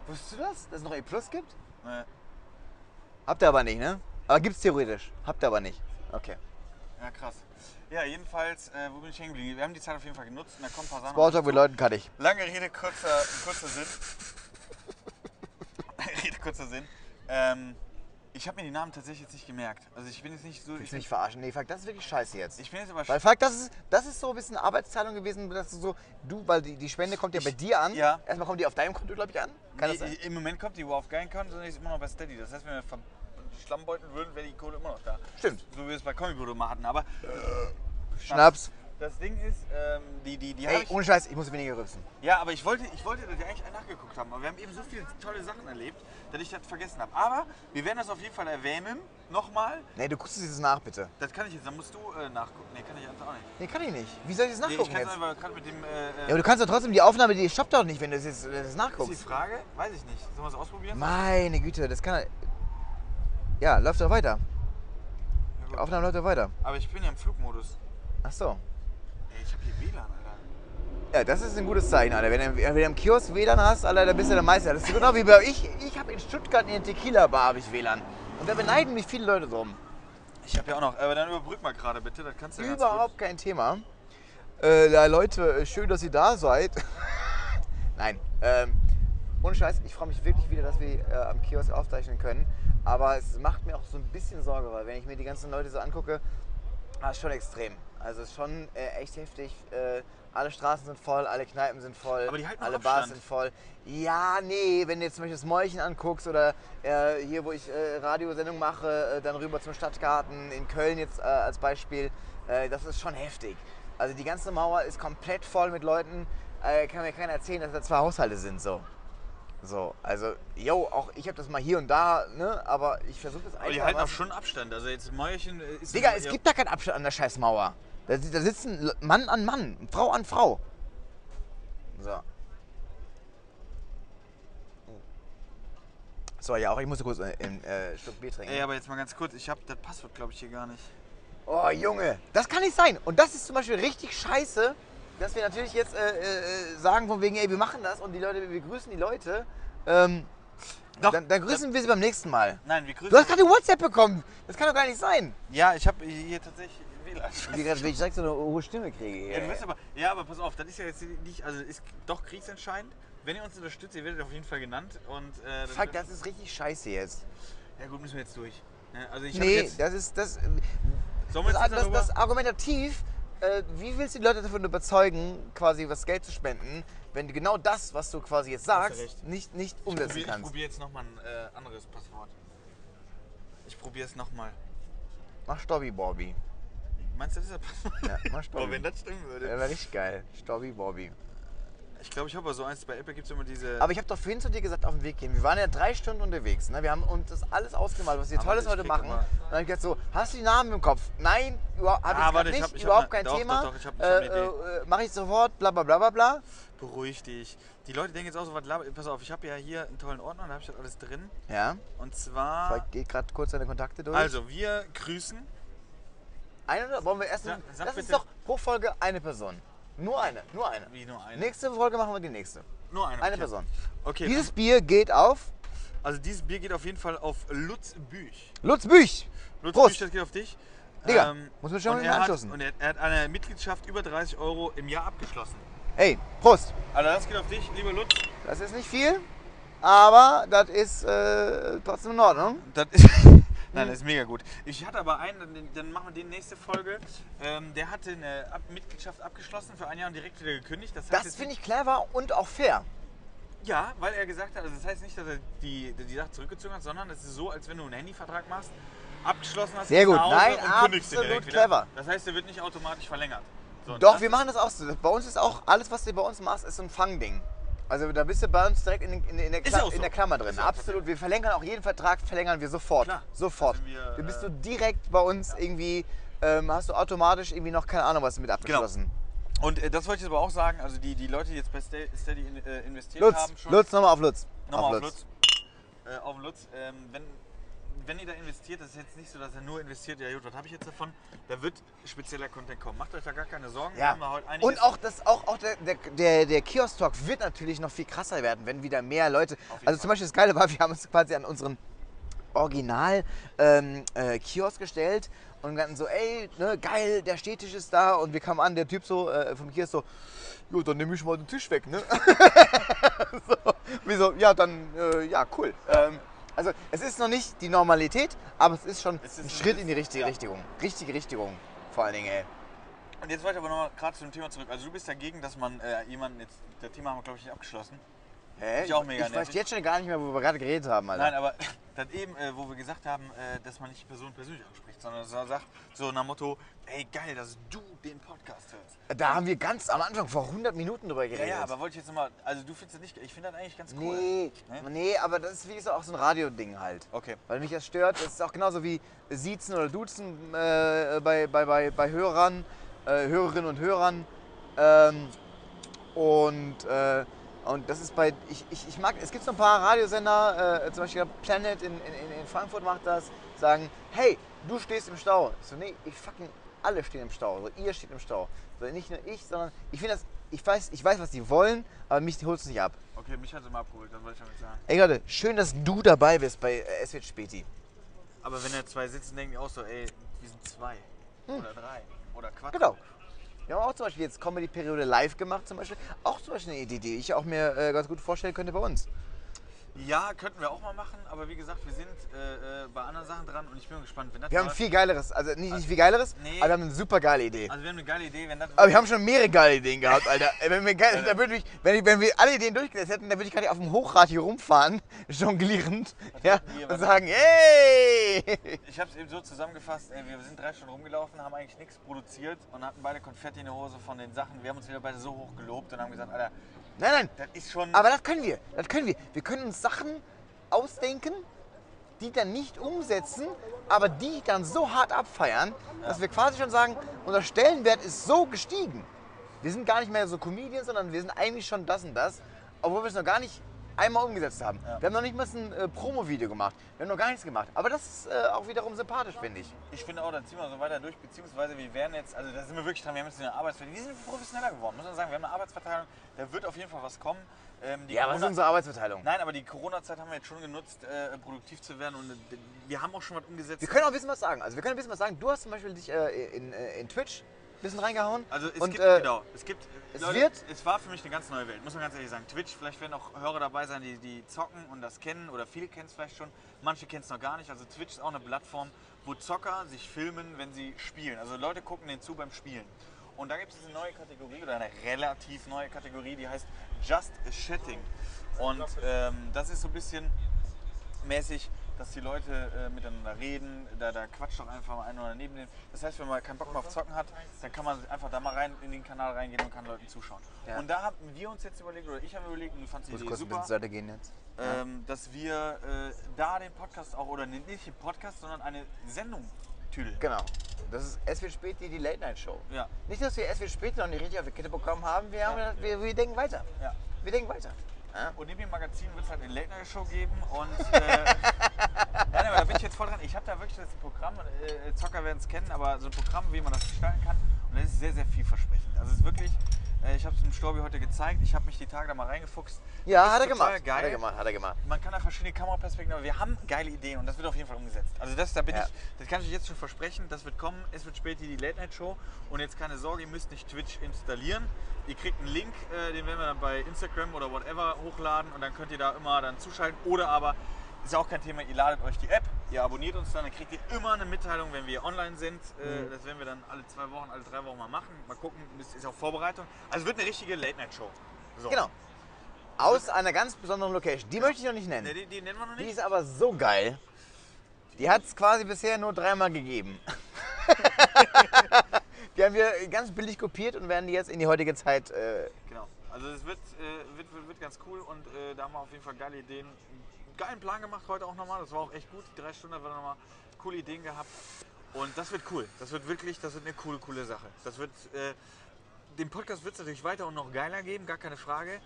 Wusstest du das? Dass es noch E-Plus gibt? Nee. Habt ihr aber nicht, ne? Aber gibt's theoretisch. Habt ihr aber nicht. Okay. Ja, krass. Ja, jedenfalls, äh, wo bin ich hängen geblieben? Wir haben die Zeit auf jeden Fall genutzt und da kommen ein paar Sachen. Smalltalk mit Leuten kann ich. Lange Rede, kurzer, kurzer Sinn. [laughs] Rede, kurzer Sinn. Ähm, Ich habe mir die Namen tatsächlich jetzt nicht gemerkt. Also ich bin jetzt nicht so. Willst Ich, mich verarschen? Nee, Falk, das ist wirklich scheiße jetzt. ich bin jetzt aber Weil Falk, das ist, das ist so ein bisschen Arbeitsteilung gewesen, dass du so, du, weil die, die Spende kommt ja bei dir an. ja. Erstmal kommt die auf deinem Konto, glaube ich, an. Kann das Nee, sein? Im Moment kommt die auf keinen Konto, sondern ist immer noch bei Steady. Das heißt, wenn wir schlammbeuteln würden, wäre die Kohle immer noch da. Stimmt. So wie wir es bei Comic mal hatten. Aber Schnaps. Das Ding ist, ähm, die, die, die Ey, ich. ohne Scheiß, ich muss weniger rübsen. Ja, aber ich wollte, ich wollte das ja eigentlich nachgeguckt haben. Aber wir haben eben so viele tolle Sachen erlebt, dass ich das vergessen habe. Aber wir werden das auf jeden Fall erwähnen. Nochmal. Nee, du guckst es jetzt nach, bitte. Das kann ich jetzt. Dann musst du äh, nachgucken. Nee, kann ich einfach auch nicht. Nee, kann ich nicht. Wie soll ich das Nee, ich nachgucken kann es jetzt? einfach gerade mit dem. Äh, Ja, äh, aber du kannst doch trotzdem die Aufnahme, die stoppt doch nicht, wenn du das jetzt das ist die nachguckst. Frage? Weiß ich nicht. Sollen wir es ausprobieren? Meine Güte, das kann. Ja, läuft doch weiter. Ja, Die. Aufnahme läuft doch weiter. Aber ich bin ja im Flugmodus. Ach so. Hier WLAN, Alter. Ja, das ist ein gutes Zeichen, Alter. Wenn du, wenn du im Kiosk WLAN hast, Alter, dann bist du der Meister. Das ist genau wie bei ich. Ich habe in Stuttgart in der Tequila-Bar habe ich WLAN. Und da beneiden mich viele Leute drum. Ich habe ja auch noch. Aber dann überbrück mal gerade bitte. Das kannst du ja Überhaupt kein Thema. Äh, ja, Leute, äh, schön, dass ihr da seid. [laughs] Nein, ähm, ohne Scheiß, ich freue mich wirklich wieder, dass wir äh, am Kiosk aufzeichnen können. Aber es macht mir auch so ein bisschen Sorge, weil wenn ich mir die ganzen Leute so angucke, ah, ist schon extrem. Also es ist schon äh, echt heftig. Äh, alle Straßen sind voll, alle Kneipen sind voll, Aber die halten alle Bars Abstand. sind voll. Ja, nee, wenn du jetzt zum Beispiel das Mäulchen anguckst oder äh, hier, wo ich äh, Radiosendung mache, äh, dann rüber zum Stadtgarten in Köln jetzt äh, als Beispiel, das ist schon heftig. Also die ganze Mauer ist komplett voll mit Leuten. Kann mir keiner erzählen, dass da zwei Haushalte sind so. So, also, yo, auch ich habe das mal hier und da, ne, aber ich versuche das Aber die halten auch schon Abstand. Also jetzt Mäuerchen ist. Digga, es gibt da keinen Abstand an der scheiß Mauer. Da, da sitzen Mann an Mann, Frau an Frau. So. So, ja, auch ich musste kurz äh, einen äh, Schluck Bier trinken. Ey, aber jetzt mal ganz kurz. Ich habe das Passwort, glaube ich, hier gar nicht. Oh, Junge, das kann nicht sein. Und das ist zum Beispiel richtig scheiße, dass wir natürlich jetzt äh, äh, sagen von wegen, ey, wir machen das und die Leute, wir grüßen die Leute. Ähm, Doch, dann, dann grüßen wir sie beim nächsten Mal. Nein, wir grüßen. Du hast gerade WhatsApp bekommen. Das kann doch gar nicht sein. Ja, ich habe hier tatsächlich WLAN. Wie gerade, ich direkt so eine hohe Stimme kriege. Ja, bist aber, ja, aber pass auf, das ist ja jetzt nicht, also ist doch kriegsentscheidend. Wenn ihr uns unterstützt, ihr werdet auf jeden Fall genannt. Und, äh, Fuck, das ist richtig scheiße jetzt. Ja gut, müssen wir jetzt durch. Ne, Also ich Nee, jetzt, das ist das. Das, jetzt das, das argumentativ, äh, wie willst du die Leute davon überzeugen, quasi was Geld zu spenden, wenn du genau das, was du quasi jetzt sagst, nicht, nicht ich umsetzen probier- ich kannst? probiere jetzt nochmal ein äh, anderes Passwort. Ich probiere es nochmal. Mach Stobby Bobby. Meinst du, das ist Passwort? [laughs] Ja, mach Stobby. wenn das stimmen würde. Ja, wäre richtig geil. Stobby Bobby. Ich glaube, ich habe aber so eins, bei Apple gibt es immer diese... Aber ich habe doch vorhin zu dir gesagt, auf dem Weg gehen. Wir waren ja drei Stunden unterwegs. Ne? Wir haben uns das alles ausgemalt, was wir Aber Tolles ich heute machen. immer- Und dann habe ich gesagt so, hast du die Namen im Kopf? Nein, überhaupt hab Ah, ich warte, grad ich nicht. hab- ich überhaupt ne- kein doch, Thema. doch, doch, ich hab- ich äh, äh, Mache ich sofort, bla bla bla bla bla. Beruhig dich. Die Leute denken jetzt auch so, was Pass auf, ich habe ja hier einen tollen Ordner, da habe ich das alles drin. Ja, Und zwar... Falk geht gerade kurz deine Kontakte durch. Also, wir grüßen. Eine oder wollen wir erst. Sag- sag das ist bitte- doch pro Folge eine Person. Nur eine, nur eine. Wie nur eine? Nächste Folge machen wir die nächste. Nur eine. Eine okay. Person. Okay, Dieses Bier geht auf also dieses Bier geht auf jeden Fall auf Lutz Büch. Lutz Büch. Lutz Prost. Büch, das geht auf dich. Digga, muss man schon und mal er hat, anstoßen. Und er, er hat eine Mitgliedschaft über 30 Euro im Jahr abgeschlossen. Hey, Prost. Also das geht auf dich, lieber Lutz. Das ist nicht viel, aber das ist äh, trotzdem in Ordnung. Das ist, [laughs] Nein, das ist mega gut. Ich hatte aber einen, dann- dann machen wir die nächste Folge. Ähm, der hatte eine Ab Mitgliedschaft abgeschlossen für ein Jahr und direkt wieder gekündigt. Das, heißt Das finde ich clever und auch fair. Ja, weil er gesagt hat, also das heißt nicht, dass er die, die Sache zurückgezogen hat, sondern es ist so, als wenn du einen Handyvertrag machst, abgeschlossen hast, Sehr gehst gut. nach Hause Nein, und kündigst den absolut direkt wieder. clever. Das heißt, der wird nicht automatisch verlängert. So, und Doch, das wir machen das auch so. Bei uns ist auch alles, was du bei uns machst, ist so ein Fangding. Also da bist du bei uns direkt in, in, in, der, Kla so. in der Klammer drin. Auch Absolut. Wir verlängern auch jeden Vertrag, verlängern wir sofort. Klar. Sofort. Sind wir, du bist äh, du direkt bei uns irgendwie, ähm, hast du automatisch irgendwie noch keine Ahnung was mit abgeschlossen. Und äh, das wollte ich jetzt aber auch sagen, also die, die Leute, die jetzt bei Steady in, äh, investiert Lutz, haben, schon. Lutz, nochmal auf Lutz. Nochmal auf Lutz. Äh, auf Lutz. Ähm, wenn, wenn ihr da investiert, das ist jetzt nicht so, dass er nur investiert, ja gut, was habe ich jetzt davon? Da wird spezieller Content kommen. Macht euch da gar keine Sorgen. Ja. Und auch, das, auch, auch der, der, der, Kiosk-Talk wird natürlich noch viel krasser werden, wenn wieder mehr Leute. Also zum Beispiel das Geile war, wir haben uns quasi an unseren Original ähm, äh, Kiosk gestellt und dann so, ey, ne, geil, der Stehtisch ist da und wir kamen an, der Typ so äh, vom Kiosk so, jo, dann nehme ich mal den Tisch weg, ne? [laughs] so, wir so, ja, dann, äh, ja, cool. Ähm, Also es ist noch nicht die Normalität, aber es ist schon Es ist ein Schritt in die richtige ja. Richtung. Richtige Richtung vor allen Dingen, ey. Und jetzt wollte ich aber nochmal gerade zu dem Thema zurück. Also du bist dagegen, dass man äh, jemanden, jetzt, das Thema haben wir glaube ich nicht abgeschlossen. Hä? Ich auch mega ich weiß jetzt schon gar nicht mehr, wo wir gerade geredet haben, Alter. Nein, aber [laughs] das eben, äh, wo wir gesagt haben, äh, dass man nicht die Person persönlich anspricht, sondern so sagt, so nach Motto, ey geil, dass du den Podcast hörst. Da haben wir ganz am Anfang vor 100 Minuten drüber Ja, geredet. ja, aber wollte ich jetzt nochmal, also du findest das nicht, ich finde das eigentlich ganz cool. Nee, Ne? nee, aber das ist wie gesagt auch so ein Radio-Ding halt. Okay. Weil mich das stört. Das ist auch genauso wie Siezen oder Duzen äh, bei, bei, bei, bei Hörern, äh, Hörerinnen und Hörern. Ähm, und, äh, und das ist bei. Ich, ich, ich mag. Es gibt so ein paar Radiosender, äh, zum Beispiel Planet in, in, in Frankfurt macht das, sagen, hey, du stehst im Stau. So, nee, ich fucking alle stehen im Stau. So, ihr steht im Stau. So, nicht nur ich, sondern ich finde das. Ich weiß, ich weiß, was die wollen, aber mich holt es nicht ab. Okay, mich hat sie mal abgeholt, das wollte ich damit sagen. Ey Leute, schön, dass du dabei bist bei äh, Es wird Späti. Aber wenn da zwei sitzen, denken die auch so, ey, wir sind zwei. Oder drei. Oder Quatsch. Genau. Wir haben auch zum Beispiel jetzt Comedy-Periode live gemacht zum Beispiel. Auch zum Beispiel eine Idee, die ich auch mir äh, ganz gut vorstellen könnte bei uns. Ja, könnten wir auch mal machen, aber wie gesagt, wir sind äh, äh, bei anderen Sachen dran und ich bin gespannt, wenn das Wir haben läuft. viel Geileres, also nicht, nicht viel Geileres, Nee. aber wir haben eine super geile Idee. Also wir haben eine geile Idee, wenn das. Aber wir haben schon mehrere geile Ideen gehabt, Alter. Ey, Wenn wir, geil, da würde ich, wenn, ich, wenn wir alle Ideen durchgesetzt hätten, dann würde ich gerade auf dem Hochrad hier rumfahren, [laughs] jonglierend, ja, und sagen, hey! Ich habe es eben so zusammengefasst, ey, wir sind drei Stunden rumgelaufen, haben eigentlich nichts produziert und hatten beide Konfetti in der Hose von den Sachen. Wir haben uns wieder beide so hoch gelobt und haben gesagt, Alter, Nein, nein, das ist schon. aber das können wir, das können wir. Wir können uns Sachen ausdenken, die dann nicht umsetzen, aber die dann so hart abfeiern, dass wir quasi schon sagen, unser Stellenwert ist so gestiegen. Wir sind gar nicht mehr so Comedians, sondern wir sind eigentlich schon das und das, obwohl wir es noch gar nicht einmal umgesetzt haben. Wir haben noch nicht mal ein äh, Promo-Video gemacht. Wir haben noch gar nichts gemacht. Aber das ist äh, auch wiederum sympathisch, finde ich. Ich finde auch, dann ziehen wir so weiter durch, beziehungsweise wir werden jetzt, also da sind wir wirklich dran, wir haben jetzt eine Arbeitsverteilung, wir sind professioneller geworden, muss man sagen, wir haben eine Arbeitsverteilung, da wird auf jeden Fall was kommen. Ähm, Ja, was ist Corona- unsere Arbeitsverteilung? Nein, aber die Corona-Zeit haben wir jetzt schon genutzt, äh, produktiv zu werden und äh, wir haben auch schon was umgesetzt. Wir können auch ein bisschen was sagen. Also wir können ein bisschen was sagen. Du hast zum Beispiel dich äh, in, äh, in Twitch bisschen reingehauen. Also es und, gibt, äh, genau, es gibt, es Leute, wird- es war für mich eine ganz neue Welt, muss man ganz ehrlich sagen. Twitch, vielleicht werden auch Hörer dabei sein, die, die zocken und das kennen oder viele kennen es vielleicht schon, manche kennen es noch gar nicht. Also Twitch ist auch eine Plattform, wo Zocker sich filmen, wenn sie spielen. Also Leute gucken denen zu beim Spielen. Und da gibt es eine neue Kategorie oder eine relativ neue Kategorie, die heißt Just Chatting. Und ähm, das ist so ein bisschen mäßig, dass die Leute äh, miteinander reden, da, da quatscht doch einfach mal einer oder neben dem. Das heißt, wenn man keinen Bock mehr auf Zocken hat, dann kann man einfach da mal rein in den Kanal reingehen und kann Leuten zuschauen. Ja. Und da haben wir uns jetzt überlegt, oder ich habe überlegt, und du fandst die Idee kurz ein bisschen super, zur Seite gehen jetzt. ähm, dass wir äh, da den Podcast auch, oder nicht den Podcast, sondern eine Sendung tüdeln. Genau. Das ist Es wird spät, die, die Late Night Show. Ja. Nicht, dass wir Es wird spät noch nicht richtig auf die Kette bekommen haben. Wir, haben gedacht, wir, wir denken weiter. Ja. Wir denken weiter. Und neben dem Magazin wird es halt eine Late Night Show geben und [laughs] äh, nein, aber da bin ich jetzt voll dran. Ich habe da wirklich das Programm, äh, Zocker werden es kennen, aber so ein Programm, wie man das gestalten kann und das ist sehr, sehr vielversprechend. Also es ist wirklich, äh, ich habe es dem Storbi heute gezeigt, ich habe mich die Tage da mal reingefuchst. Ja, hat er gemacht. Geil. Hat er gemacht, hat er gemacht. Man kann da verschiedene Kameraperspektiven, aber wir haben geile Ideen und das wird auf jeden Fall umgesetzt. Also das, da bin Ja. ich, das kann ich jetzt schon versprechen, das wird kommen. Es wird später die Late Night Show und jetzt keine Sorge, ihr müsst nicht Twitch installieren. Ihr kriegt einen Link, äh, den werden wir dann bei Instagram oder whatever hochladen und dann könnt ihr da immer dann zuschalten. Oder aber, ist ja auch kein Thema, ihr ladet euch die App, ihr abonniert uns dann, dann kriegt ihr immer eine Mitteilung, wenn wir online sind. Äh, Das werden wir dann alle zwei Wochen, alle drei Wochen mal machen. Mal gucken, das ist auch Vorbereitung. Also es wird eine richtige Late Night Show. So. Genau. Aus einer ganz besonderen Location. Die möchte ich noch nicht Ne, nennen. die, die nennen wir noch Die nicht. ist aber so geil. Die hat es quasi bisher nur dreimal gegeben. [laughs] die haben wir ganz billig kopiert und werden die jetzt in die heutige Zeit. Äh, Genau. Also es wird, äh, wird, wird, wird ganz cool und äh, da haben wir auf jeden Fall geile Ideen. Geilen Plan gemacht heute auch nochmal. Das war auch echt gut. Die drei Stunden haben wir nochmal coole Ideen gehabt. Und das wird cool. Das wird wirklich, das wird eine coole, coole Sache. Das wird, äh, den Podcast wird es natürlich weiter und noch geiler geben, gar keine Frage.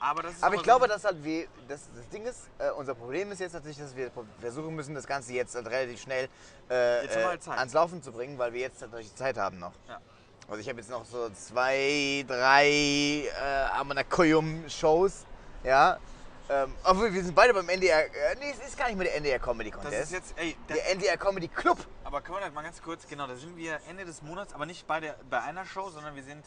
Aber das ist aber ich so glaube, dass halt wir, das, das Ding ist, äh, unser Problem ist jetzt natürlich, dass wir versuchen müssen, das Ganze jetzt halt relativ schnell äh, Jetzt äh, ans Laufen zu bringen, weil wir jetzt natürlich Zeit haben noch. Ja. Also ich habe jetzt noch so zwei, drei äh, Amanakoyum-Shows, ja. Ähm, obwohl wir sind beide beim NDR, äh, nee, es ist gar nicht mehr der NDR Comedy Das Contest. ist jetzt, ey, das, der NDR Comedy Club. aber können wir das mal ganz kurz, genau, da sind wir Ende des Monats, aber nicht bei, der, bei einer Show, sondern wir sind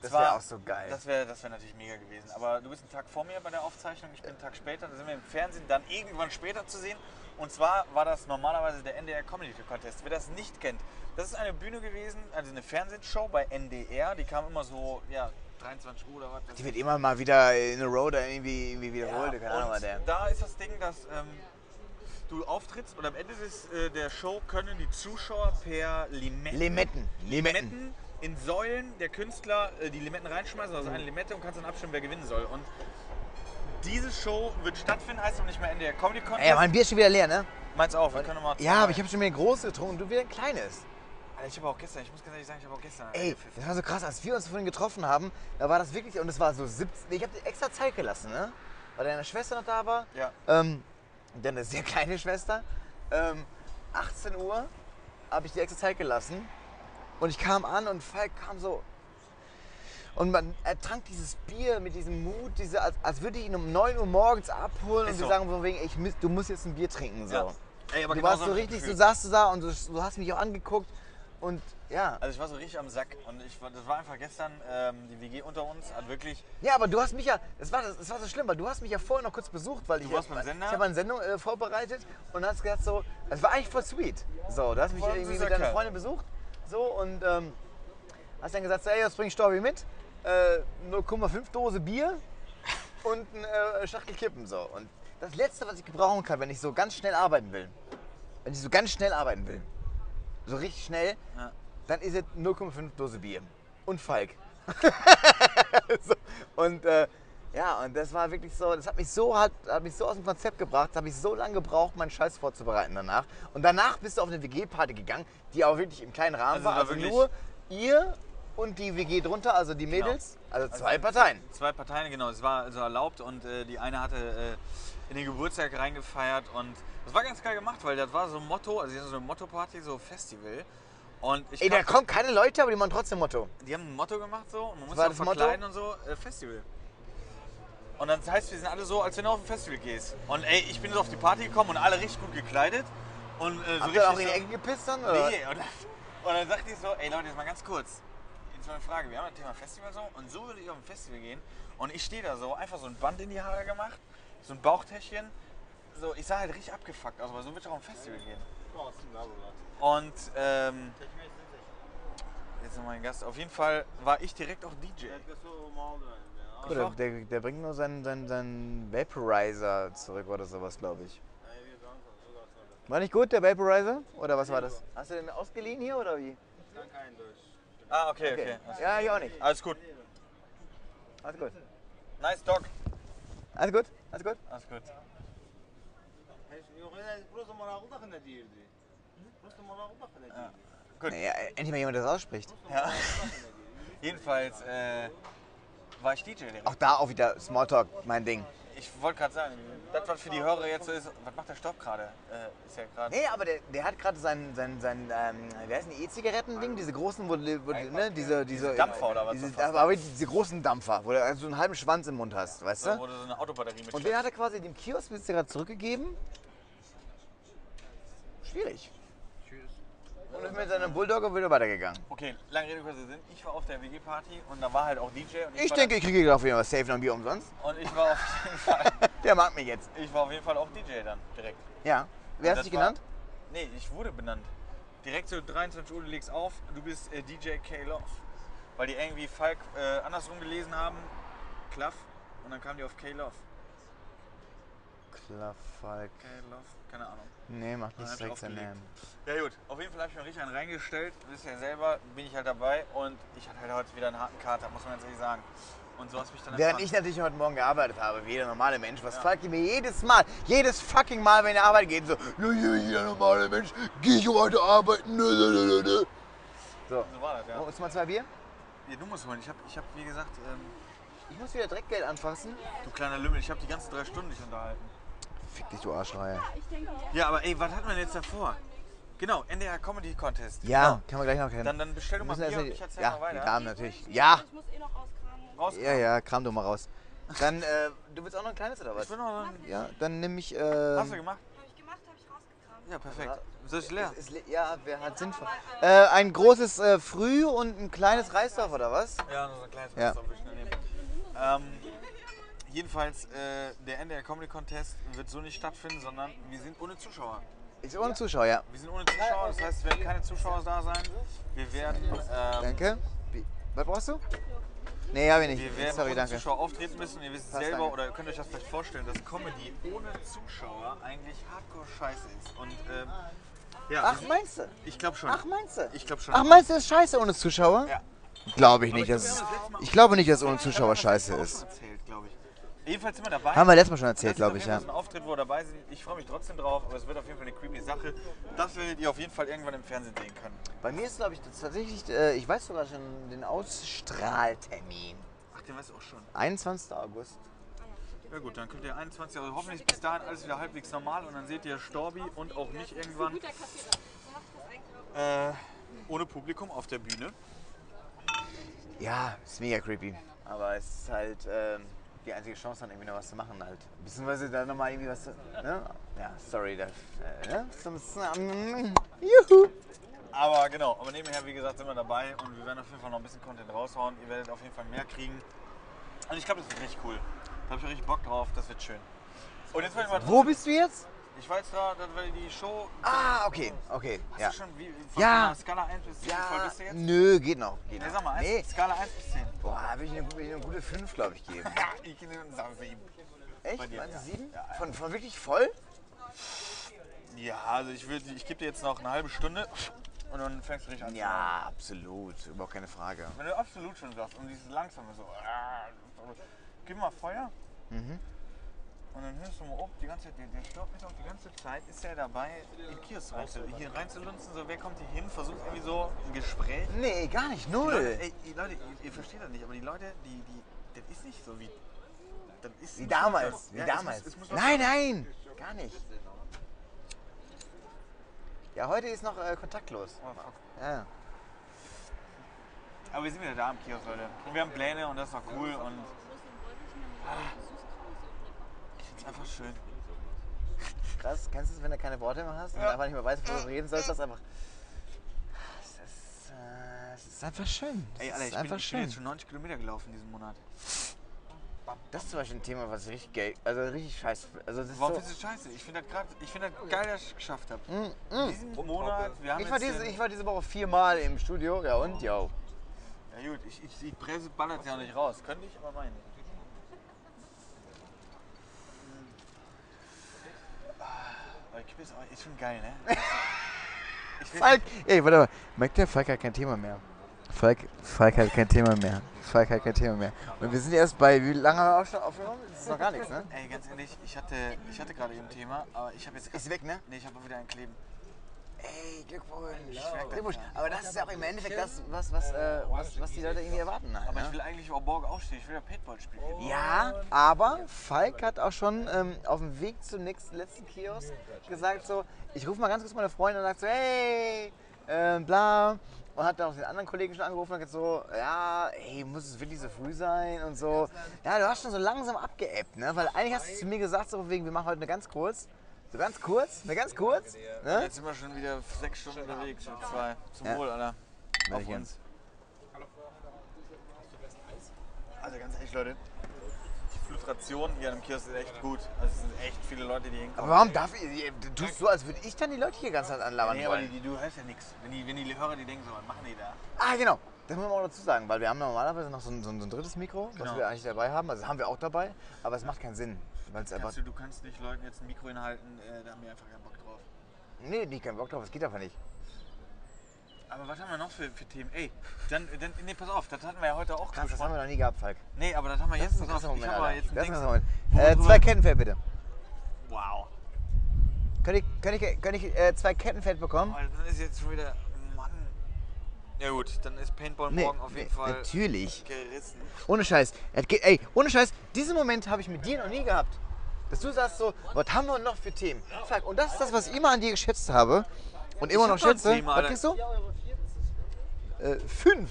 Das wäre auch so geil. Das wäre das wär natürlich mega gewesen. Aber du bist einen Tag vor mir bei der Aufzeichnung, ich bin einen Tag später. Da sind wir im Fernsehen dann irgendwann später zu sehen. Und zwar war das normalerweise der NDR Comedy Contest. Wer das nicht kennt, das ist eine Bühne gewesen, also eine Fernsehshow bei NDR. Die kam immer so, ja, 23 Uhr oder was. Die wird immer mal wieder in a row da irgendwie, irgendwie wiederholt. Keine Ahnung, und der. da ist das Ding, dass ähm, du auftrittst und am Ende des, äh, der Show können die Zuschauer per Limetten, Limetten. Limetten. Limetten in Säulen der Künstler äh, die Limetten reinschmeißen, also eine Limette und kannst dann abstimmen, wer gewinnen soll. Und diese Show wird stattfinden, heißt aber nicht mehr NDR Comedy Contest. Ey, mein Bier ist schon wieder leer, ne? Meins auch, wir können mal Ja, aber ich habe schon wieder ein großes getrunken und du wieder ein kleines. Ich habe auch gestern, ich muss ganz ehrlich sagen, ich habe auch gestern. Ey, das war so krass, als wir uns vorhin getroffen haben, da war das wirklich, und es war so 17, ich habe dir extra Zeit gelassen, ne? Weil deine Schwester noch da war, Ja. ähm, deine sehr [laughs] kleine Schwester, ähm, 18 Uhr habe ich dir extra Zeit gelassen und ich kam an und Falk kam so und man, er trank dieses Bier mit diesem Mut, diese, als, als würde ich ihn um 9 Uhr morgens abholen Ist und so. sagen von wegen, ich, du musst jetzt ein Bier trinken, so. Ja. Ey, aber du genau warst so richtig, du saßt da und du, du hast mich auch angeguckt und ja. Also ich war so richtig am Sack und ich war, das war einfach gestern, ähm, die WG unter uns hat wirklich Ja, aber du hast mich ja, das war, das war so schlimm, weil du hast mich ja vorher noch kurz besucht, weil ich, warst beim Sender? ich habe eine Sendung äh, vorbereitet und hast gesagt so, es war eigentlich voll sweet. So, du hast mich Voll irgendwie mit deiner Kerl. Freundin besucht, so und ähm, hast dann gesagt, so, ey, was bringt Storby mit? Äh, 0,5 Dose Bier [laughs] und ein äh, Schachtel Kippen so. Und das Letzte, was ich gebrauchen kann, wenn ich so ganz schnell arbeiten will, wenn ich so ganz schnell arbeiten will, so richtig schnell, Ja. dann ist es 0,5 Dose Bier und Falk. [laughs] so, und äh, ja, und das war wirklich so, das hat mich so, hat, hat mich so aus dem Konzept gebracht, habe ich so lange gebraucht, meinen Scheiß vorzubereiten danach. Und danach bist du auf eine WG-Party gegangen, die auch wirklich im kleinen Rahmen Also war. war Also nur ihr und die WG drunter, also die Mädels, also zwei Parteien. Zwei Parteien, genau. Es war also erlaubt und äh, die eine hatte äh, in den Geburtstag reingefeiert und das war ganz geil gemacht, weil das war so ein Motto, also die so eine Motto-Party, so Festival. Und ich Ey, da kommen keine Leute, aber die machen trotzdem Motto. die haben ein Motto gemacht so und man muss war sich das Motto? verkleiden und so, äh, Festival. Und dann heißt wir sind alle so, als wenn du auf ein Festival gehst. Und ey, ich bin so auf die Party gekommen und alle richtig gut gekleidet. Und äh, so Habt ihr auch in richtig die so, Ecke gepisst dann? Oder? Nee, und dann, und dann sagte ich so, ey Leute, jetzt mal ganz kurz. Jetzt mal eine Frage, wir haben das Thema Festival so und so würde ich auf ein Festival gehen und ich stehe da so, einfach so ein Band in die Haare gemacht, so ein Bauchtäschchen. So, ich sah halt richtig abgefuckt aus, aber so ich auch auf ein Festival gehen. Und ähm, jetzt noch mein Gast. Auf jeden Fall war ich direkt auch DJ. Guck, der, der, der bringt nur seinen, seinen, seinen Vaporizer zurück oder sowas, glaube ich. War nicht gut, der Vaporizer? Oder was war das? Hast du den ausgeliehen hier oder wie? Ah, okay, okay. Okay. Ja, ich auch nicht. Alles gut. Alles gut. Nice Dog. Alles gut? Alles gut? Alles gut. Gut. Naja, endlich mal jemand, der das ausspricht. Ja. [laughs] Jedenfalls äh, war ich DJ direkt. Auch da auch wieder Smalltalk, mein Ding. Ich wollte gerade sagen, das, was für die Hörer jetzt so ist, was macht der Stopp gerade? Äh, ist ja gerade. Nee, aber der, der hat gerade sein, sein, sein ähm, wie heißen die E-Zigaretten-Ding? Diese großen, wo, du- wo ne, diese, diese Dampfer oder was Diese, aber diese großen Dampfer, wo du so einen halben Schwanz im Mund hast, weißt du? wo du so eine Autobatterie mit Und den hat er quasi dem Kioskbesitzer gerade zurückgegeben. Schwierig. Und ist mit seinem Bulldogger wieder weitergegangen. Okay, lange Rede, kurzer Sinn. Ich war auf der WG-Party und da war halt auch DJ. Und Ich war denke, ich kriege auf jeden Fall safe noch ein Bier umsonst. Und ich war auf jeden [laughs] Fall, Der mag mich jetzt. ich war auf jeden Fall auch DJ dann direkt. Ja. Wer Und hast dich war- genannt? Nee, ich wurde benannt. Direkt so 23 Uhr, du legst auf, du bist äh, DJ K-Love. Weil die irgendwie Falk äh, andersrum gelesen haben, Klaff, und dann kamen die auf K-Love. Klafalk. K-Love, keine Ahnung. Nee, macht nicht direkt aufgelegt. nennen. Ja gut, auf jeden Fall habe ich mir richtig einen reingestellt. Wisst ihr ja selber, bin ich halt dabei und ich hatte halt heute wieder einen harten Kater, muss man ganz ehrlich sagen. Und so hast mich dann Während ich natürlich heute Morgen gearbeitet habe, wie jeder normale Mensch, was fragt ihr mir jedes Mal, jedes fucking Mal, wenn ihr Arbeit geht, so, ja, ja, jeder normale Mensch, geh ich heute arbeiten, nö, nö, nö, nö. So, So war das, ja. oh, ist mal zwei Bier? ja du musst holen. Ich habe, ich hab, wie gesagt, ähm, Ich muss wieder Dreckgeld anfassen. du kleiner Lümmel, ich habe die ganzen drei Stunden nicht unterhalten. Fick dich, du Arschreihe. Ja, aber ey, was hat man jetzt davor? Genau, NDR Comedy Contest. Ja, Genau. können wir gleich noch kennen. Dann, dann bestell du mal Bier erst und ich erzähl ja, mal weiter. Damen natürlich. Ja, Ich muss eh noch rauskramen. Raus. ja, ja, kram du mal raus. Dann, äh, du willst auch noch ein kleines oder was? Ich will noch, Ja, dann nimm ich, äh, hast du gemacht? Habe ich gemacht, habe ich rausgekramt. Ja, perfekt. Das ist leer. Ist, le- ja, wer hat sinnvoll? Äh, ein großes äh, Früh und ein kleines Reisdorf oder was? Ja, nur so ein kleines Ja. Restaurant würde ich nur nehmen. Ähm, jedenfalls, äh, der NDR Comedy Contest wird so nicht stattfinden, sondern wir sind ohne Zuschauer. Ist ohne Zuschauer, ja. Wir sind ohne Zuschauer, das heißt, es werden keine Zuschauer da sein. Wir werden, ähm, Danke. Was brauchst du? Nee, hab ich nicht. wir werden Sorry, ohne danke. Zuschauer auftreten müssen. Ihr wisst Passt, selber, danke. oder ihr könnt euch das vielleicht vorstellen, dass Comedy ohne Zuschauer eigentlich hardcore scheiße ist. Und ähm, ja, Ach, meinst du? ich glaube schon. Ach, meinst du? Ich glaube schon. Ach, meinst du, das ist scheiße ohne Zuschauer? Ja. Glaube ich nicht. Ich ist, glaub, wir haben das letzte Mal- ich glaube nicht, dass ohne Zuschauer scheiße ist. Erzählt. Jedenfalls sind wir dabei. Haben wir letztes Mal schon erzählt, glaube ich, ja. Ein Auftritt, wo wir dabei sind. Ich freue mich trotzdem drauf, aber es wird auf jeden Fall eine creepy Sache. Das werdet ihr auf jeden Fall irgendwann im Fernsehen sehen können. Bei mir ist, glaube ich, das tatsächlich, äh, ich weiß sogar schon den Ausstrahltermin. Ach, den weißt du auch schon. 21. August. Ja gut, dann könnt ihr 21, also hoffentlich bis dahin alles wieder halbwegs normal und dann seht ihr Storbi und auch mich irgendwann äh, ohne Publikum auf der Bühne. Ja, ist mega creepy. Aber es ist halt ähm, die einzige Chance, dann irgendwie noch was zu machen halt. Beziehungsweise da nochmal irgendwie was zu. Ne? Ja, sorry. Das, äh, ne? Juhu. Aber genau, aber nebenher, wie gesagt, sind wir dabei und wir werden auf jeden Fall noch ein bisschen Content raushauen. Ihr werdet auf jeden Fall mehr kriegen. Und ich glaube, das wird richtig cool. Da habe ich richtig Bock drauf, das wird schön. Und jetzt mal Wo bist du jetzt? Ich jetzt da, weil die Show. Ah, okay, okay. Hast Ja. du schon wie, von Ja. einer Skala 1 bis 10, wie voll Ja, bist du jetzt? nö, geht noch. Geht Nee, sag mal, nee. Skala 1 bis 10. Boah, will ich eine, will ich eine gute 5, glaube ich, geben. [laughs] ich nehme eine 7. Echt? Meinst du ja. 7? Von, von wirklich voll? Ja, also ich, würd- ich gebe dir jetzt noch eine halbe Stunde und dann fängst du richtig an. Ja, absolut. Überhaupt keine Frage. Wenn du absolut schon sagst und dieses langsame so. äh, Gib mal Feuer. Mhm. Und dann hörst du mal ob, die ganze Zeit, der, der stört mich auch die ganze Zeit, ist er dabei, in Kiosk rein, hier reinzulunzen, so wer kommt hier hin, versucht irgendwie so ein Gespräch. Nee, gar nicht. Die Null. Leute, ey, die Leute, ihr, ihr versteht das nicht, aber die Leute, die, die, das ist nicht so wie. Das ist Wie damals. Wie ja, es damals. muss- es muss nein, sein. nein. Gar nicht. Ja, heute ist noch äh, kontaktlos. Oh, fuck. Ja. Aber wir sind wieder da am Kiosk, Leute. Und wir haben Pläne und das war cool und. Ah, find's einfach schön. Krass, kennst du es, wenn du keine Worte mehr hast und Ja. einfach nicht mehr weißt, worüber du reden sollst? Das ist einfach. Es ist, äh, es ist einfach schön. Es Ey, Alter, ist ich bin, einfach ich bin schön. jetzt schon 90 Kilometer gelaufen diesen Monat. Das ist zum Beispiel ein Thema, was ich richtig gay, also richtig scheiße. Also das ist Warum so, findest du das scheiße? Ich finde das gerade, ich finde das geil, dass ich es geschafft habe. Mm, mm. Diesen Monat, wir haben ich, war jetzt diese, ich war diese Woche viermal im Studio, ja und? Ja. Ja gut, ich, ich, die Presse ballert ja auch nicht raus. Könnte ich, aber meinen. Aber die Kippe ist, schon geil, ne? [laughs] Falk, ey, warte mal. Merkt der Falk hat kein Thema mehr. Falk, Falk hat kein Thema mehr. Falk hat kein Thema mehr. Und wir sind erst bei, wie lange haben wir auch schon aufgenommen? Das ist noch gar nichts, ne? Ey, ganz ehrlich, ich hatte, ich hatte gerade eben ein Thema, aber ich habe jetzt. Ist weg, ne? Nee, ich habe wieder ein Kleben. Ey, Glückwunsch. Aber das ist ja auch im Endeffekt das, was, was, äh, was, was die Leute irgendwie erwarten. Halt, Aber ne? ich will eigentlich auch morgen aufstehen. Ich will ja Paintball spielen. Ja, aber Falk hat auch schon ähm, auf dem Weg zum nächsten, letzten Kiosk gesagt so, ich rufe mal ganz kurz meine Freundin und sagt so, hey, ähm, bla. Und hat dann auch den anderen Kollegen schon angerufen und gesagt so, ja, ey, muss es wirklich so früh sein und so. Ja, du hast schon so langsam abgeebbt, ne? Weil eigentlich hast du zu mir gesagt, so wegen, wir machen heute eine ganz kurz. So ganz kurz, eine ganz kurz. Ne? Jetzt sind wir schon wieder sechs Stunden unterwegs. Oder zwei. Zum Ja. Wohl, Alter. Auf uns. Also ganz ehrlich, Leute. Die Filtration hier am Kiosk ist echt gut. Also es sind echt viele Leute, die hinkommen. Aber warum darf ich, du tust so, als würde ich dann die Leute hier ganz Zeit anlabern Nee, aber die, wollen? die, du hörst ja nichts. Wenn die, wenn die Hörer, die denken so, was machen die da? Ah, genau. Das muss man auch dazu sagen, weil wir haben normalerweise noch so ein, so ein, so ein drittes Mikro, was Genau. wir eigentlich dabei haben. Also haben wir auch dabei, aber es macht keinen Sinn. Weil es einfach. Du, du kannst nicht Leuten jetzt ein Mikro hinhalten, äh, da haben wir einfach keinen Bock drauf. Nee, nicht keinen Bock drauf, es geht einfach nicht. Aber was haben wir noch für, für Themen? Ey, dann, dann, nee, pass auf, das hatten wir ja heute auch Krass, das haben wir noch nie gehabt, Falk. Nee, aber das haben wir Das jetzt, ist ein pass auf, ich Moment, habe aber Alter. jetzt Das ein Moment. Äh, zwei Kettenfett bitte. Wow. Kann ich, kann ich, kann ich äh, zwei Kettenfett bekommen? Alter, dann ist jetzt schon wieder, Ja gut, dann ist Paintball morgen auf jeden Fall natürlich. gerissen. Ohne Scheiß. Ey, ohne Scheiß, diesen Moment habe ich mit dir noch nie gehabt. Dass du sagst so, was haben wir noch für Themen? Falk, und das ist das, was ich immer an dir geschätzt habe. Und immer Ich noch hab noch schätze. Thema, was kriegst du? Äh, fünf.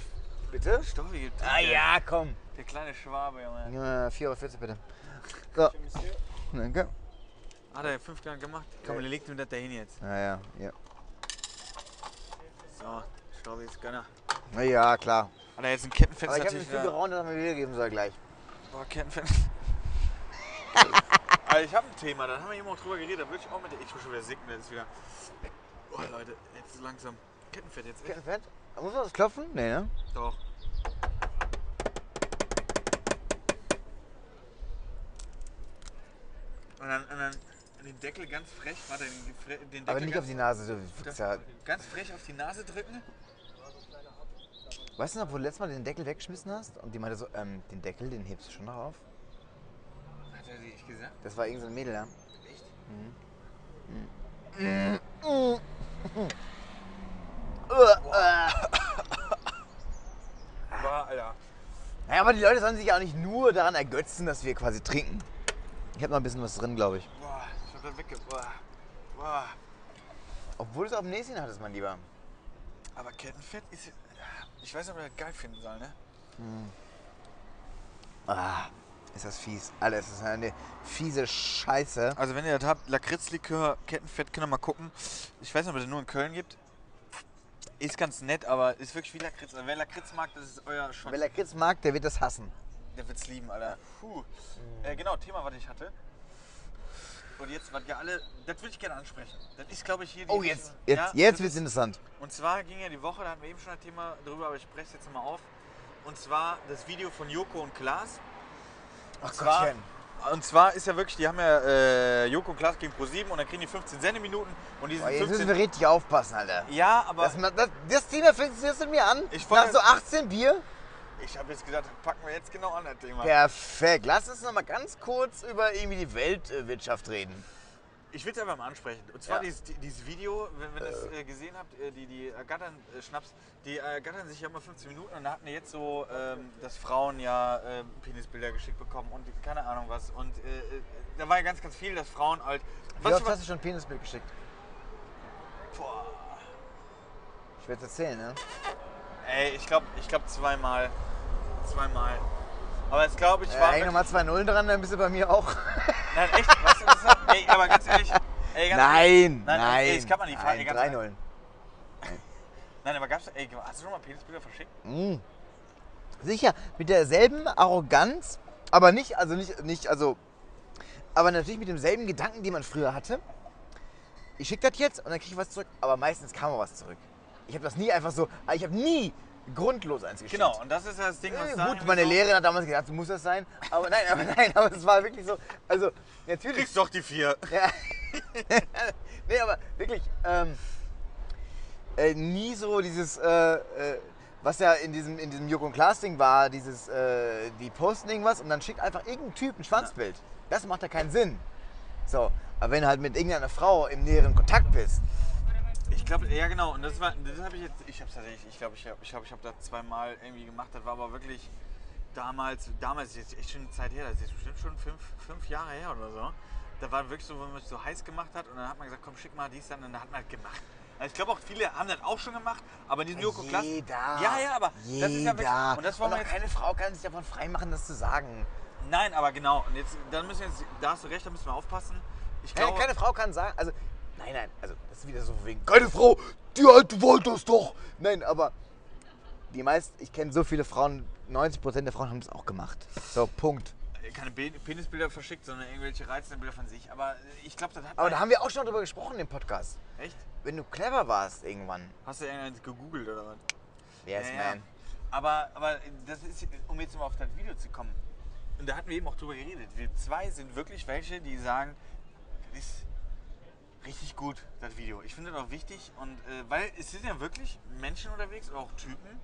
Bitte? Story, Ah ja, komm. Der kleine Schwabe, Junge. Ja, 4,40 Euro bitte. So. Danke. Hat er fünf Jahre gemacht? Komm, leg mir das dahin jetzt. Ja, ja, ja. So, Schraube jetzt Gönner. Na ja, klar. Alter, jetzt ein Kettenfett Aber ich natürlich nicht viel wieder... geraunt, dass er mir wiedergeben soll gleich. Boah, Kettenfett. [laughs] Aber ich habe ein Thema, da haben wir eben auch drüber geredet. Da würde ich auch mit der... Ich muss schon wieder sicken, das ist wieder... Boah, Leute, jetzt ist langsam. Kettenfett jetzt echt. Kettenfett? Muss man das klopfen? Nee, ne? Doch. Und dann, und dann den Deckel ganz frech, warte, den, den Deckel Aber nicht auf ganz, die Nase. Du, das ja, ganz frech auf die Nase drücken. Weißt du noch, wo du letztes Mal den Deckel weggeschmissen hast? Und die meinte so, ähm, den Deckel, den hebst du schon noch auf? Hat er sich gesagt? Das war irgendein so ein Mädel, ja? Echt? Boah, Alter. Naja, aber die Leute sollen sich ja auch nicht nur daran ergötzen, dass wir quasi trinken. Ich habe noch ein bisschen was drin, glaube ich. Boah, ich hab da wegge... Boah. Boah. Obwohl du es auf dem Näschen hattest, mein Lieber. Aber Kettenfett ist... Ich weiß nicht, ob er das geil finden soll, ne? Ah, ist das fies. Alter, es ist eine fiese Scheiße. Also wenn ihr das habt, Lakritzlikör, Kettenfett, könnt ihr mal gucken. Ich weiß nicht, ob es das nur in Köln gibt. Ist ganz nett, aber ist wirklich wie Lakritz. Wer Lakritz mag, das ist euer Shot. Wer Lakritz mag, der wird das hassen. Der wird's lieben, Alter. Puh. Äh, genau, Thema, was ich hatte. Und jetzt, was ja alle, das würde ich gerne ansprechen. Das ist, glaube ich, hier die. Oh, jetzt, jetzt, Ja, jetzt wird es interessant. Und zwar ging ja die Woche, da hatten wir eben schon ein Thema drüber, aber ich spreche es jetzt nochmal auf. Und zwar das Video von Joko und Klaas. Ach zwar- Und zwar ist ja wirklich, die haben ja äh, Joko und Klaas gegen Pro7 und dann kriegen die 15 Sendeminuten und diese Boah, jetzt müssen 15. wir richtig aufpassen, Alter. Ja, aber Das, das, das Thema fängst du mir an? Ich Nach so 18 Bier? Ich habe jetzt gedacht, packen wir jetzt genau an das Thema. Perfekt. Lass uns noch mal ganz kurz über irgendwie die Weltwirtschaft reden. Ich will es einfach mal ansprechen. Und zwar Ja. dieses, dieses Video, wenn, wenn ihr das äh, gesehen habt, äh, die, die ergattern äh, Schnaps, die ergattern sich ja immer 15 Minuten und da hatten jetzt so, ähm, dass Frauen ja ähm, Penisbilder geschickt bekommen und keine Ahnung was. Und äh, äh, da war ja ganz, ganz viel, dass Frauen halt. Wie Was, oft was, hast du schon ein Penisbild geschickt? boah, Ich werde es erzählen, ne? Ey, ich glaube ich glaub zweimal. Zweimal. Aber jetzt glaube ich, Äh, war. häng nochmal zwei Nullen dran, dann bist du bei mir auch. [laughs] Nein, echt? Weißt du, das [laughs] ey, aber ganz ehrlich. Ey, ganz Nein, ehrlich, nein. nein. Ey, das kann man nicht fragen. Nein, drei ehrlich. Nullen. Nein, aber gab's. Ey, hast du schon mal Penisbilder verschickt? Sicher, mit derselben Arroganz, aber nicht, also nicht, nicht, also, aber natürlich mit demselben Gedanken, den man früher hatte. Ich schicke das jetzt und dann kriege ich was zurück, aber meistens kam auch was zurück. Ich habe das nie einfach so, ich habe nie grundlos eins geschickt. Genau, und das ist ja das Ding, was Äh, gut, meine so- Lehrerin hat damals gedacht, so muss das sein. Aber nein, aber [laughs] nein, aber es war wirklich so. Also, natürlich. Kriegst doch die vier. [laughs] Ja. [laughs] nee, aber wirklich, ähm, äh, nie so dieses, äh, äh, was ja in diesem, in diesem Joko und Klaas Ding war, dieses, äh, die posten irgendwas und dann schickt einfach irgendein Typ ein Schwanzbild. Das macht ja keinen Sinn. So, aber wenn du halt mit irgendeiner Frau im näheren Kontakt bist, Ich glaube, ja genau, und das war, das habe ich jetzt, ich habe es tatsächlich, ich glaube, ich habe ich glaub, ich hab das zweimal irgendwie gemacht, das war aber wirklich damals, damals ist jetzt echt schon eine Zeit her, das ist jetzt bestimmt schon fünf, fünf Jahre her oder so. Da war wirklich so, wo man sich so heiß gemacht hat und dann hat man gesagt, komm, schick mal dies dann und dann hat man halt gemacht. Also ich glaube auch viele haben das auch schon gemacht, aber diesen Joko Klaas. jeder. Ja, ja, aber jeder. das ist ja wirklich, und das wollen wir auch jetzt, keine Frau kann sich davon freimachen, das zu sagen. nein, aber genau, und jetzt, dann müssen wir jetzt, da hast du recht, da müssen wir aufpassen. Ich glaube, keine Frau kann sagen, also, nein, nein, also, das ist wieder so wegen, keine Frau, die alte wollte das doch. Nein, aber die meisten, ich kenne so viele Frauen, 90% der Frauen haben das auch gemacht. So, Punkt. keine Penisbilder verschickt, sondern irgendwelche reizenden Bilder von sich. Aber ich glaube, das hat Aber da haben wir auch schon drüber gesprochen im Podcast. Echt? Wenn du clever warst irgendwann. Hast du irgendeins gegoogelt oder was? Yes, Ja, ja. man. Aber, aber das ist, um jetzt mal auf das Video zu kommen. Und da hatten wir eben auch drüber geredet. Wir zwei sind wirklich welche, die sagen, das ist richtig gut, das Video. Ich finde das auch wichtig. Und äh, weil es sind ja wirklich Menschen unterwegs oder auch Typen,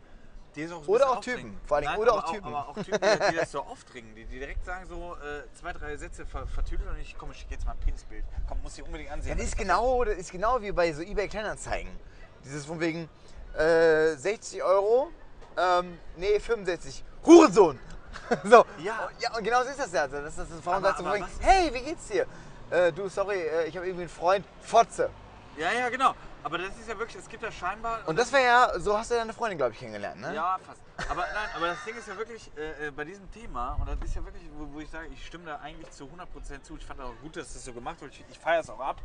die es auch so Oder auch aufdringen. Typen, vor Dingen, Nein, oder aber auch Typen. Aber auch Typen, die, die das so aufdringen, die, die direkt sagen so äh, zwei, drei Sätze ver vertüdeln und ich komm, ich schicke jetzt mal ein Penisbild. Komm, muss ich unbedingt ansehen. Das ist genau, das ist genau wie bei so eBay Kleinanzeigen. Dieses von wegen äh, 60 Euro, ähm, nee 65, Hurensohn. [laughs] so, Ja. ja und genau so ist das ja. Also, Das ist das Aber- sagt so von aber wegen, was ist- hey, wie geht's dir? Äh, du, sorry, äh, ich habe irgendwie einen Freund, Fotze. Ja, ja, genau. Aber das ist ja wirklich, es gibt ja scheinbar. Und das wäre ja, so hast du deine Freundin, glaube ich, kennengelernt, ne? Ja, fast. Aber nein, aber das Ding ist ja wirklich äh, äh, bei diesem Thema, und das ist ja wirklich, wo, wo ich sage, ich stimme da eigentlich zu 100% zu. Ich fand auch gut, dass das so gemacht wird. Ich, ich feiere es auch ab.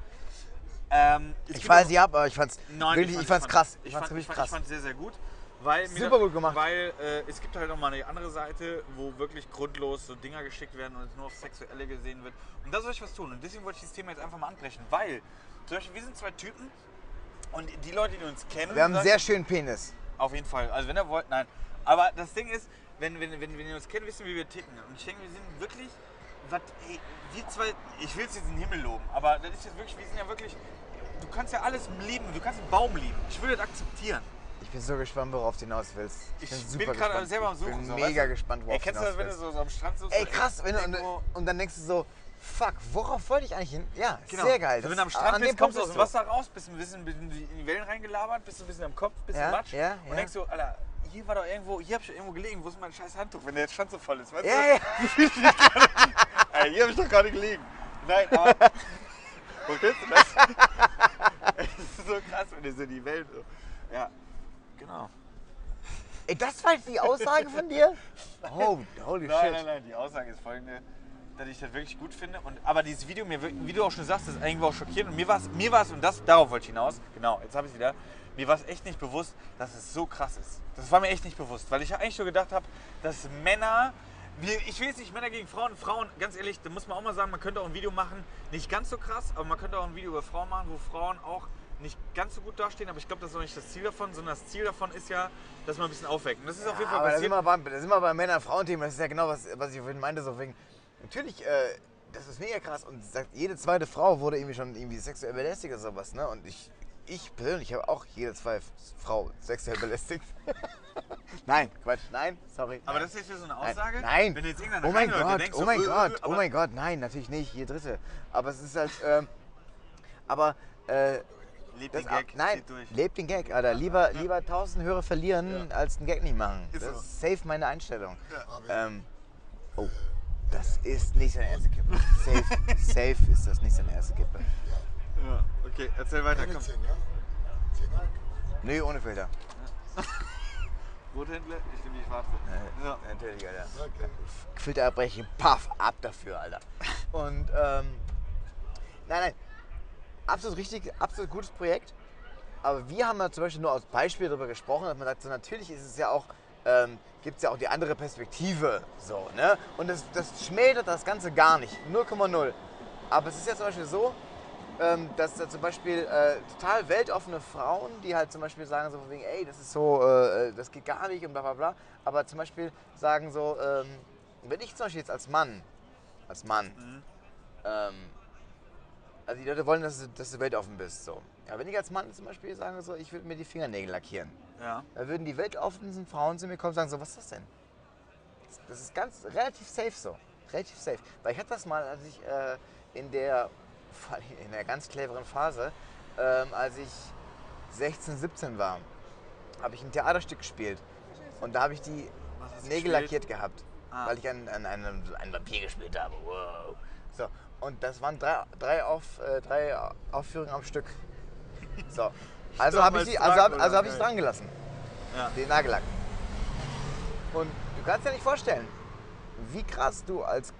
Ähm, Ich auch- sie ab, aber ich fand's Nein, wirklich, ich ich fand- fand's krass. Ich Ich fand's fand wirklich ich krass. fand sehr, sehr gut. Weil Super gut gemacht. Weil äh, es gibt halt auch mal eine andere Seite, wo wirklich grundlos so Dinger geschickt werden und es nur auf Sexuelle gesehen wird. Und da soll ich was tun. Und deswegen wollte ich dieses Thema jetzt einfach mal anbrechen. Weil, zum Beispiel, wir sind zwei Typen und die Leute, die uns kennen, Wir haben einen sehr schönen Penis. auf jeden Fall. Also wenn ihr wollt, nein. Aber das Ding ist, wenn, wenn, wenn, wenn ihr uns kennt, wissen, wie wir ticken. Und ich denke, wir sind wirklich, was, ey, wir zwei, ich will es jetzt in den Himmel loben, aber das ist jetzt wirklich, wir sind ja wirklich, du kannst ja alles lieben, du kannst einen Baum lieben. Ich will das akzeptieren. Ich bin so gespannt, worauf du hinaus willst. Ich bin bin, super gerade selber am Ich Suchen. bin so, mega weißt du? gespannt, worauf du kennst du hinaus das, wenn du willst. so, so am Strand sitzt? Ey, krass, wenn du, und, und dann denkst du so, fuck, worauf wollte ich eigentlich hin? Ja, Genau. sehr geil. So, wenn Das- du am Strand bist, kommst du aus dem bist Wasser raus, bist ein bisschen, in die Wellen reingelabert, bist ein bisschen am Kopf, bisschen Ja, Matsch. ja, und ja. denkst so, Alter, hier war doch irgendwo, hier hab ich doch irgendwo gelegen, wo ist mein scheiß Handtuch, wenn der Strand so voll ist, weißt Ja, du? ja. [laughs] Ey, hier hab ich doch gerade gelegen. Nein, aber. [laughs] Wo kennst du das? [laughs] Es ist so krass, wenn du so die Welt so. Ja, genau. Ey, das war jetzt die Aussage von dir? [laughs] Oh, holy Nein, shit. nein, nein, die Aussage ist folgende, dass ich das wirklich gut finde. Und, aber dieses Video, mir, wie du auch schon sagst, ist irgendwo auch schockierend. Und mir war es, mir war's, und das, darauf wollte ich hinaus, genau, jetzt habe ich es wieder, mir war es echt nicht bewusst, dass es so krass ist. Das war mir echt nicht bewusst, weil ich eigentlich so gedacht habe, dass Männer, ich will jetzt nicht Männer gegen Frauen, Frauen, ganz ehrlich, da muss man auch mal sagen, man könnte auch ein Video machen, nicht ganz so krass, aber man könnte auch ein Video über Frauen machen, wo Frauen auch nicht ganz so gut dastehen, aber ich glaube, das ist auch nicht das Ziel davon, sondern das Ziel davon ist ja, dass man ein bisschen aufweckt. Und das ist auf jeden Fall Aber da sind, passiert. wir beim, da sind wir beim Männer-Frauen-Thema. Das ist ja genau, was, was ich vorhin meinte. So wegen, natürlich, äh, das ist mega krass. Und sagt, jede zweite Frau wurde irgendwie schon irgendwie sexuell belästigt oder sowas. Ne? Und ich, ich persönlich habe auch jede zweite Frau sexuell belästigt. [laughs] nein, Quatsch, nein, sorry. Aber nein. das ist jetzt wieder so eine Aussage? Nein. Wenn jetzt irgendeiner oh mein Gott, denkt oh so, mein äh, äh, Gott, oh mein Gott, nein, natürlich nicht, jede dritte. Aber es ist halt, ähm, aber, äh, Lebt den Gag, nein, lebt den Gag, Alter. Lieber, lieber 1000 Hörer verlieren, als den Gag nicht machen. Ist das so. ist safe meine Einstellung. Ähm, oh, das ist nicht seine erste Kippe. Safe, [laughs] safe ist das nicht seine erste Kippe. Ja, okay, erzähl weiter, komm. 10, ja? 10 Mark. Nee, ohne Filter. [laughs] Rothändler, ich nehme die schwarze. Äh, Ja. Natürlich, Alter. Okay. Filter abbrechen, paff, ab dafür, Alter. Und, ähm, nein, nein, absolut richtig, absolut gutes Projekt. Aber wir haben ja zum Beispiel nur als Beispiel darüber gesprochen, dass man sagt, so natürlich ist es ja auch, ähm, gibt es ja auch die andere Perspektive, so, ne? Und das, das schmälert das Ganze gar nicht, 0,0. Aber es ist ja zum Beispiel so, ähm, dass da zum Beispiel äh, total weltoffene Frauen, die halt zum Beispiel sagen so von wegen, ey, das ist so, äh, das geht gar nicht und bla bla bla, aber zum Beispiel sagen so, ähm, wenn ich zum Beispiel jetzt als Mann, als Mann, ähm, also die Leute wollen, dass du, dass du weltoffen bist, so. Ja, wenn ich als Mann zum Beispiel sage so, ich würde mir die Fingernägel lackieren, Ja. da würden die weltoffensten Frauen zu mir kommen und sagen so, was ist das denn? Das ist ganz relativ safe so. Relativ safe. Weil ich hatte das mal, als ich äh, in der in der ganz cleveren Phase, ähm, als ich 16, 17 war, habe ich ein Theaterstück gespielt. Und da habe ich die Nägel gespielt? lackiert gehabt. Ah. Weil ich einen, einen, einen, einen Vampir gespielt habe. Wow. So. Und das waren drei, drei, auf, äh, drei Aufführungen am Stück. [laughs] So. Also habe ich, die- also hab, also hab ich es Dracula, dran gelassen. Ja. Den Nagellack. Und du kannst dir nicht vorstellen, wie krass du als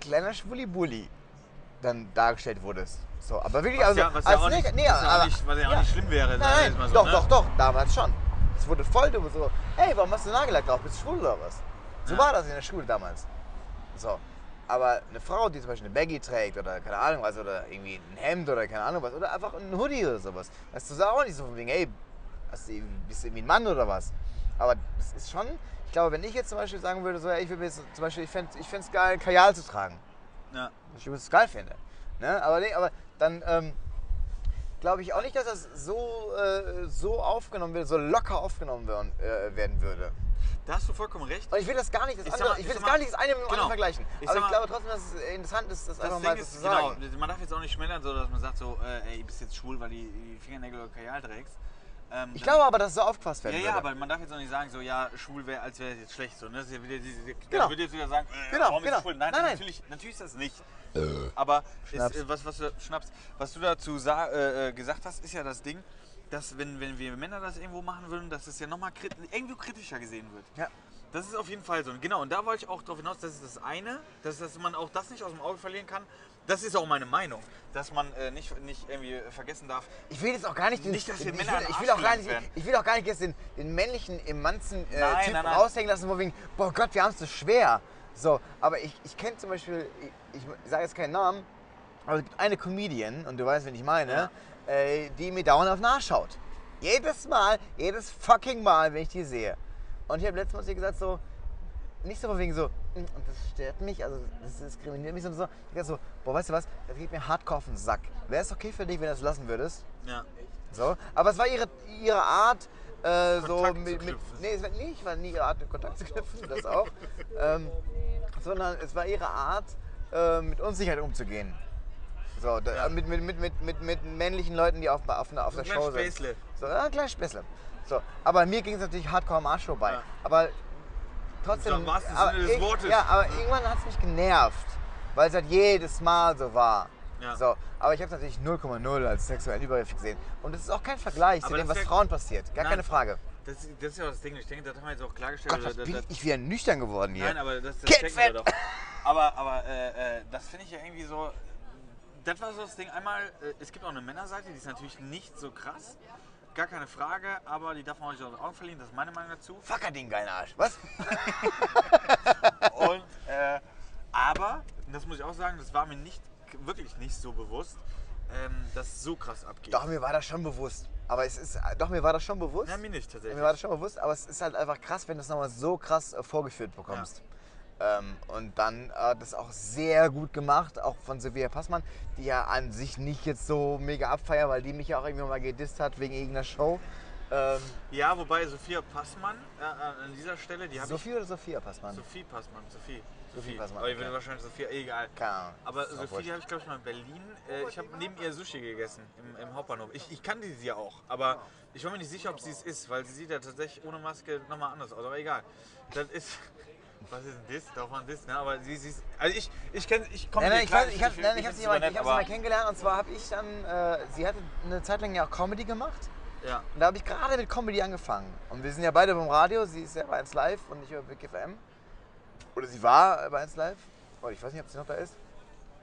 kleiner Schwulibulli dann dargestellt wurdest. So, aber wirklich, Was also ja, was ja als nicht, nee, was ja auch aber- nicht, was ja auch nicht schlimm wäre. Nein, mal so, doch, ne? doch, doch, damals schon. Es wurde voll dumm so, hey, warum hast du Nagellack drauf? Bist du schwul oder was? So war das in der Schule damals. So. Aber eine Frau, die zum Beispiel eine Baggy trägt oder keine Ahnung was, oder irgendwie ein Hemd oder keine Ahnung was, oder einfach ein Hoodie oder sowas, das ist auch nicht so von wegen, hey, bist du irgendwie ein Mann oder was? Aber das ist schon, ich glaube, wenn ich jetzt zum Beispiel sagen würde, so, ey, ich würde mir jetzt zum Beispiel, ich fände es geil, Kajal zu tragen. Ja. Was ich übrigens geil finde. Ne? Aber, nee, aber dann ähm, glaube ich auch nicht, dass das so, äh, so aufgenommen wird, so locker aufgenommen werden, äh, werden würde. Da hast du vollkommen recht. Und ich will das gar nicht, das Ich andere, mal- ich will das gar mal- nicht das eine mit dem genau. anderen vergleichen. Ich aber ich mal- glaube trotzdem, dass es interessant ist, das, Das einfach Ding mal so ist, zu genau, sagen. man darf jetzt auch nicht schmälern, so dass man sagt so, äh, ey, du bist jetzt schwul, weil du die Fingernägel oder Kajal trägst. Ähm, Ich glaube aber, dass es so aufgefasst Ja, werden ja, würde. aber man darf jetzt auch nicht sagen, so, ja, schwul wäre, als wäre es jetzt schlecht. So, ne? Das ist ja wieder diese, diese, Genau. Ich würde jetzt wieder sagen, äh, Genau, warum genau. ist schwul? Nein, Nein, nein. Natürlich, natürlich ist das nicht. Aber Schnaps. Ist, äh, was, was, du, Schnaps, was du dazu äh, äh, gesagt hast, ist ja das Ding, dass wenn, wenn wir Männer das irgendwo machen würden, dass es ja nochmal krit irgendwo kritischer gesehen wird. Ja. Das ist auf jeden Fall so. Genau, und da wollte ich auch darauf hinaus, das ist das eine, dass, dass man auch das nicht aus dem Auge verlieren kann. Das ist auch meine Meinung, dass man äh, nicht, nicht irgendwie vergessen darf. Ich will jetzt auch gar nicht den, Nicht, dass wir ich, Männer will, ich will auch gar nicht, werden. ich will auch gar nicht jetzt den, den männlichen Emanzen äh, Nein, Typ nein, nein. raushängen lassen, wo wegen, boah Gott, wir haben es so schwer. So, aber ich, ich kenne zum Beispiel, ich, ich sage jetzt keinen Namen, aber es gibt eine Comedian, und du weißt, wen ich meine, äh, die mir dauernd auf den Arsch schaut. Jedes Mal, jedes fucking Mal, wenn ich die sehe. Und ich habe letztes Mal zu ihr gesagt, so, nicht so von wegen so, "Mm, und das stört mich, also das diskriminiert mich, sondern so, ich gesagt so, boah, weißt du was, das geht mir hardcore auf den Sack. Wäre es okay für dich, wenn du das lassen würdest? Ja. So, aber es war ihre, ihre Art, äh, so mit, mit. Nee, es war nicht, war nie ihre Art, Kontakt zu knüpfen, das auch. ähm, sondern es war ihre Art, äh, mit Unsicherheit umzugehen. So, da, Ja. mit, mit, mit, mit, mit, mit männlichen Leuten, die auf, auf, auf der Show sind. Späßle. So, ja, kleines Späßle. So, aber mir ging es natürlich hardcore am Arsch vorbei. Ja. Aber trotzdem. Im wahrsten aber Sinne des Wortes. Ja, aber irgendwann hat es mich genervt, weil es halt jedes Mal so war. Ja. So, aber ich habe es natürlich 0,0 als sexuellen Übergriff gesehen. Und das ist auch kein Vergleich zu Aber dem, das was Frauen passiert. Gar Nein. keine Frage. Das, das ist ja auch das Ding. Ich denke, das haben wir jetzt auch klargestellt. Gott, was Das- bin das- ich wieder nüchtern geworden hier. Nein, aber das, das checken wir doch. Aber, aber äh, äh, das finde ich ja irgendwie so. Das war so das Ding. Einmal, äh, es gibt auch eine Männerseite, die ist natürlich nicht so krass. Gar keine Frage, aber die darf man auch nicht aus den Augen verlieren. Das ist meine Meinung dazu. Fuck hat den geilen Arsch. Was? [laughs] Und, äh, aber, das muss ich auch sagen, das war mir nicht, wirklich nicht so bewusst, ähm, dass es so krass abgeht. Doch, mir war das schon bewusst. Aber es ist, doch, mir war das schon bewusst. Ja, mir nicht tatsächlich. Mir war das schon bewusst, aber es ist halt einfach krass, wenn du es nochmal so krass äh, vorgeführt bekommst. Ähm, und dann äh, das auch sehr gut gemacht, auch von Sophia Passmann, die ja an sich nicht jetzt so mega abfeiert, weil die mich ja auch irgendwie mal gedisst hat wegen irgendeiner Show. Ähm, Ja, wobei Sophia Passmann äh, äh, an dieser Stelle, die habe ich. Sophie oder Sophia Passmann? Sophie Passmann, Sophie. Sophie Passmann, Aber ich würde okay. wahrscheinlich Sophia, eh, egal. Keine Ahnung. Aber Sophie, die habe ich glaube ich mal in Berlin. Äh, ich habe neben ihr Sushi gegessen im, im Hauptbahnhof. Ich, ich kannte sie ja auch, aber ich war mir nicht sicher, ob sie es ist, weil sie sieht ja tatsächlich ohne Maske nochmal anders aus. Aber egal. Das ist. Was ist ein Diss? Darf man Diss, ne? Aber sie, sie ist. Also ich, ich kenne. Ich komme mit ich, klar, ich habe nein, ich ich hab sie mal, super ich nett, hab sie mal kennengelernt und zwar habe ich dann, äh, sie hatte eine Zeit lang ja auch Comedy gemacht Ja. und da habe ich gerade mit Comedy angefangen. Und wir sind ja beide beim Radio, sie ist ja bei 1 Live und ich über Big FM. Oder sie war bei 1 Live. Oder ich weiß nicht, ob sie noch da ist.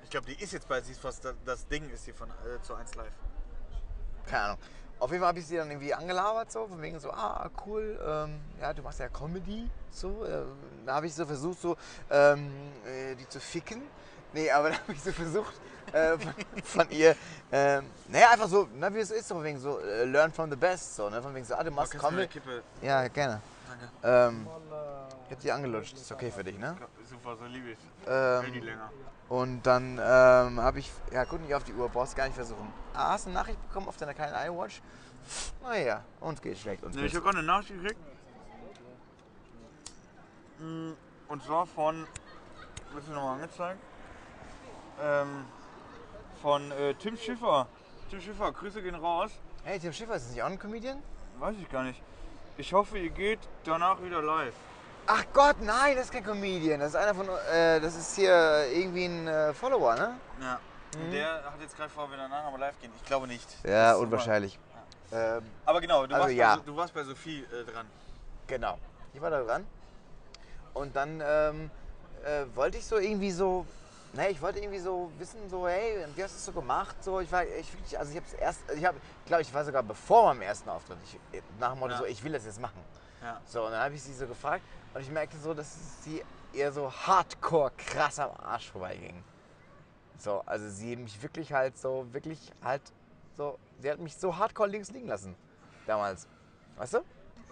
Ich glaube, die ist jetzt bei, sie ist fast, das, das Ding ist sie von äh, zu 1 Live. Keine Ahnung. Auf jeden Fall habe ich sie dann irgendwie angelabert, so, von wegen so, ah, cool, ähm, ja, du machst ja Comedy, so. Äh, da habe ich so versucht, so, ähm, äh, die zu ficken. Nee, aber [laughs] da habe ich so versucht, äh, von, von ihr, ähm, naja, einfach so, na, wie es ist, so, von wegen so, äh, learn from the best, so, ne, von wegen so, ah, du machst eine Comedy. Kippe. Ja, gerne. Danke. Ähm, ich hab die angelutscht, ist okay für dich, ne? Super, so liebe ich. Ähm, Hält die länger. Und dann ähm, habe ich, ja, guck nicht auf die Uhr, brauchst gar nicht versuchen. Ah, hast du eine Nachricht bekommen auf deiner kleinen iWatch? Naja, uns geht's schlecht. Uns Ne, ich habe gerade eine Nachricht gekriegt. Mm, Und zwar von, wird nochmal angezeigt, ähm, von äh, Tim Schiffer. Tim Schiffer, Grüße gehen raus. Hey, Tim Schiffer, ist das nicht auch ein Comedian? Weiß ich gar nicht. Ich hoffe, ihr geht danach wieder live. Ach Gott, nein, das ist kein Comedian. Das ist einer von, äh, das ist hier irgendwie ein äh, Follower, ne? Ja. Und der hat jetzt gerade vor, wir danach nochmal live gehen. Ich glaube nicht. Ja, Das unwahrscheinlich. Ähm, super. Aber genau, du, Also warst, ja. bei, du warst bei Sophie äh, dran. genau. Ich war da dran. Und dann ähm, äh, wollte ich so irgendwie so, ne, ich wollte irgendwie so wissen, so, hey, wie hast du es so gemacht? So, ich war, ich also ich habe es erst, ich habe, glaube ich, war sogar bevor meinem ersten Auftritt, ich, nach dem Motto Ja. so, ich will das jetzt machen. Ja. So, und dann habe ich sie so gefragt und ich merkte so, dass sie eher so hardcore krass am Arsch vorbeiging. So, also sie mich wirklich halt so, wirklich halt so, sie hat mich so hardcore links liegen lassen. Damals. Weißt du?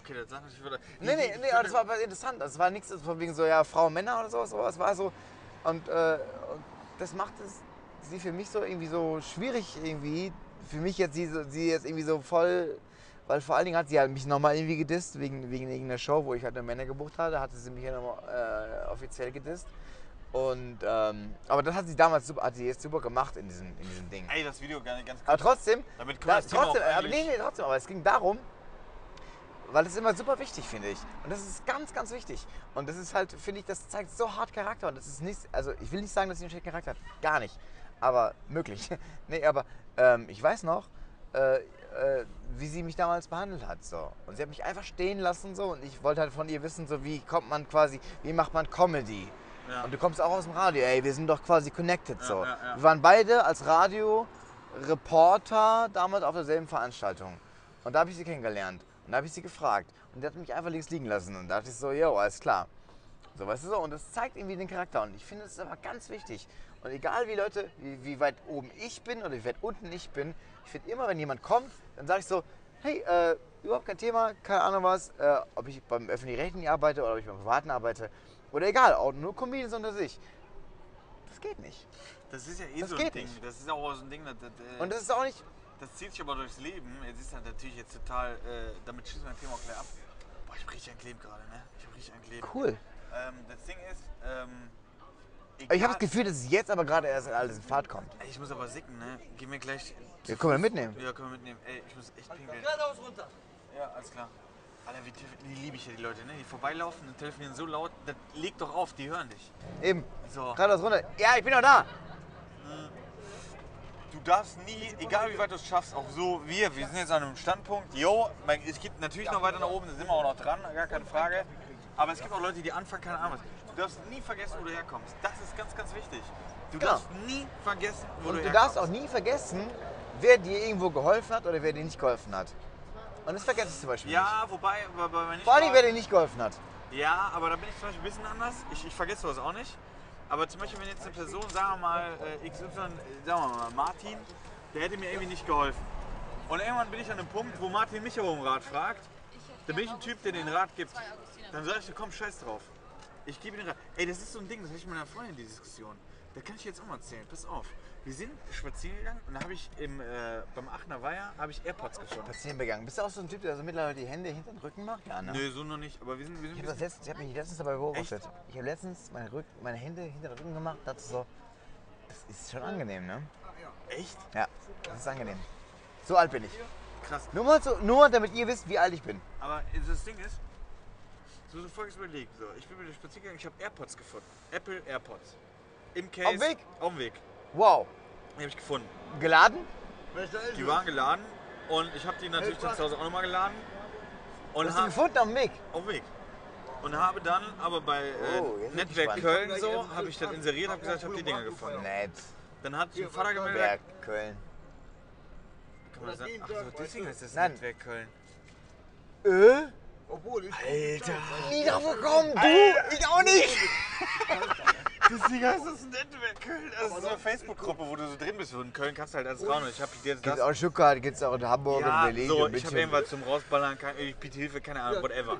Okay, das sagt natürlich wieder. Nee, nee, nee, aber das war aber interessant. Das war nichts von wegen so, ja, Frau, Männer oder sowas, aber es war so, und, äh, und das macht es sie für mich so irgendwie so schwierig irgendwie. Für mich jetzt, sie, sie jetzt irgendwie so voll, weil vor allen Dingen hat sie halt mich nochmal irgendwie gedisst, wegen, wegen irgendeiner Show, wo ich halt eine Männer gebucht hatte, hatte sie mich ja nochmal äh, offiziell gedisst. Und, ähm, aber das hat sie damals super, hat sie jetzt super gemacht in diesem, in diesem Ding. Ey, das Video gar nicht ganz Aber trotzdem, Damit da, das trotzdem, aber nee, nee, trotzdem, aber es ging darum, weil das ist immer super wichtig, finde ich. Und das ist ganz, ganz wichtig. Und das ist halt, finde ich, das zeigt so hart Charakter. Und das ist nicht, also ich will nicht sagen, dass sie einen schlechten Charakter hat. Gar nicht. Aber möglich. [laughs] nee, aber ähm, ich weiß noch, äh, äh, wie sie mich damals behandelt hat. So. Und sie hat mich einfach stehen lassen so und ich wollte halt von ihr wissen, so wie kommt man quasi, wie macht man Comedy? Ja. Und du kommst auch aus dem Radio, ey, wir sind doch quasi connected so. ja, ja. Wir waren beide als Radio-Reporter damals auf derselben Veranstaltung. Und da habe ich sie kennengelernt. Und da habe ich sie gefragt. Und die hat mich einfach links liegen lassen. Und da dachte ich so, yo, alles klar. So, weißt du so? Und das zeigt irgendwie den Charakter. Und ich finde, das ist aber ganz wichtig. Und egal wie Leute, wie, wie weit oben ich bin oder wie weit unten ich bin, ich finde immer, wenn jemand kommt, dann sage ich so, hey, äh, überhaupt kein Thema, keine Ahnung was, äh, ob ich beim öffentlich-rechtlichen arbeite oder ob ich beim privaten arbeite. Oder egal, auch nur Comedians unter sich. Das geht nicht. Das ist ja eh Das so ein Ding. nicht. Das ist auch so ein Ding, das, das, äh, Und das ist auch nicht. das zieht sich aber durchs Leben. Jetzt ist das natürlich jetzt total, äh, damit schießen wir ein Thema auch gleich ab. Boah, ich hab richtig ein Kleben gerade, ne? Ich hab richtig ein Kleben. Cool. Ähm, das Ding ist, ähm, Ich habe das Gefühl, dass es jetzt aber gerade erst alles in Fahrt kommt. Ich muss aber sicken, ne? Geh mir gleich. Ja, können wir mitnehmen. Ja, können wir mitnehmen. Ey, ich muss echt pinkeln. Geradeaus runter. Ja, alles klar. Alter, wie die liebe ich ja, die Leute, ne? Die vorbeilaufen und telefonieren so laut, das leg doch auf, die hören dich. Eben. So. Geradeaus runter. Ja, ich bin noch da. Du darfst nie, egal wie weit du es schaffst, auch so wir, wir sind jetzt an einem Standpunkt, jo, es geht natürlich noch weiter nach oben, da sind wir auch noch dran, gar keine Frage. Aber es gibt auch Leute, die anfangen, keine Ahnung was. Du darfst nie vergessen, wo du herkommst. Das ist ganz, ganz wichtig. Du Genau. darfst nie vergessen, wo Und du du herkommst. darfst auch nie vergessen, wer dir irgendwo geholfen hat oder wer dir nicht geholfen hat. Und das vergesse ich zum Beispiel nicht. Ja, wobei, bei, bei mir nicht Vor allem, wer dir nicht geholfen hat. Ja, aber da bin ich zum Beispiel ein bisschen anders. Ich, ich vergesse sowas auch nicht. Aber zum Beispiel, wenn jetzt eine Person, sagen wir mal, äh, XY, äh, sagen wir mal, Martin, der hätte mir irgendwie nicht geholfen. Und irgendwann bin ich an einem Punkt, wo Martin mich aber um Rat fragt. Dann bin ich ein Typ, der den Rat gibt. Dann sage ich, komm, scheiß drauf. Ich gebe ihm den Rat. Ey, das ist so ein Ding, das hatte ich mit meiner Freundin, die Diskussion. Da kann ich jetzt auch mal erzählen. Pass auf. Wir sind spazieren gegangen und da habe ich im, äh, beim Aachener Weiher habe ich AirPods gefunden. Spazieren begangen. Bist du auch so ein Typ, der so mittlerweile die Hände hinter den Rücken macht? Ja, ne? Nö, so noch nicht. Aber wir sind, wir sind Ich habe hab mich letztens dabei beobachtet. Ich habe letztens meine, Rück, meine Hände hinter den Rücken gemacht dachte so, das ist schon angenehm, ne? Echt? Ja, das ist angenehm. So alt bin ich. Krass. Nur, mal so, nur damit ihr wisst, wie alt ich bin. Aber das Ding ist, so so folgendes überlegt. So, ich bin mit der spazieren gegangen, ich habe AirPods gefunden. Apple AirPods. Im Case. Auf dem Weg? Auf dem Weg. Wow. Die habe ich gefunden. Geladen? Die waren geladen und ich habe die natürlich dann zu Hause auch nochmal geladen. Und Hast du hab, gefunden auf dem Weg? auf dem Weg. Und habe dann aber bei äh, Oh, jetzt bin ich Netzwerk gespannt. Köln so, habe ich dann inseriert, habe gesagt, ich habe die Dinger gefunden. Nett. Dann hat mein Vater gemeldet, Berg, Köln. kann man das sagen? Ach so, deswegen ist das Nein. Netzwerk Köln. Äh? Obwohl, ich. Alter. Nie drauf gekommen, du! Ich auch nicht! Deswegen heißt das Netzwerk Köln. Das ist so eine Facebook-Gruppe, wo du so drin bist. Und in Köln kannst du halt alles. Und ich habe jetzt Gibt's das. auch in Stuttgart, gibt's auch in Hamburg, Ja, in Berlin, so, ich habe irgendwas zum Rausballern, kein, ich biete Hilfe, keine Ahnung, whatever.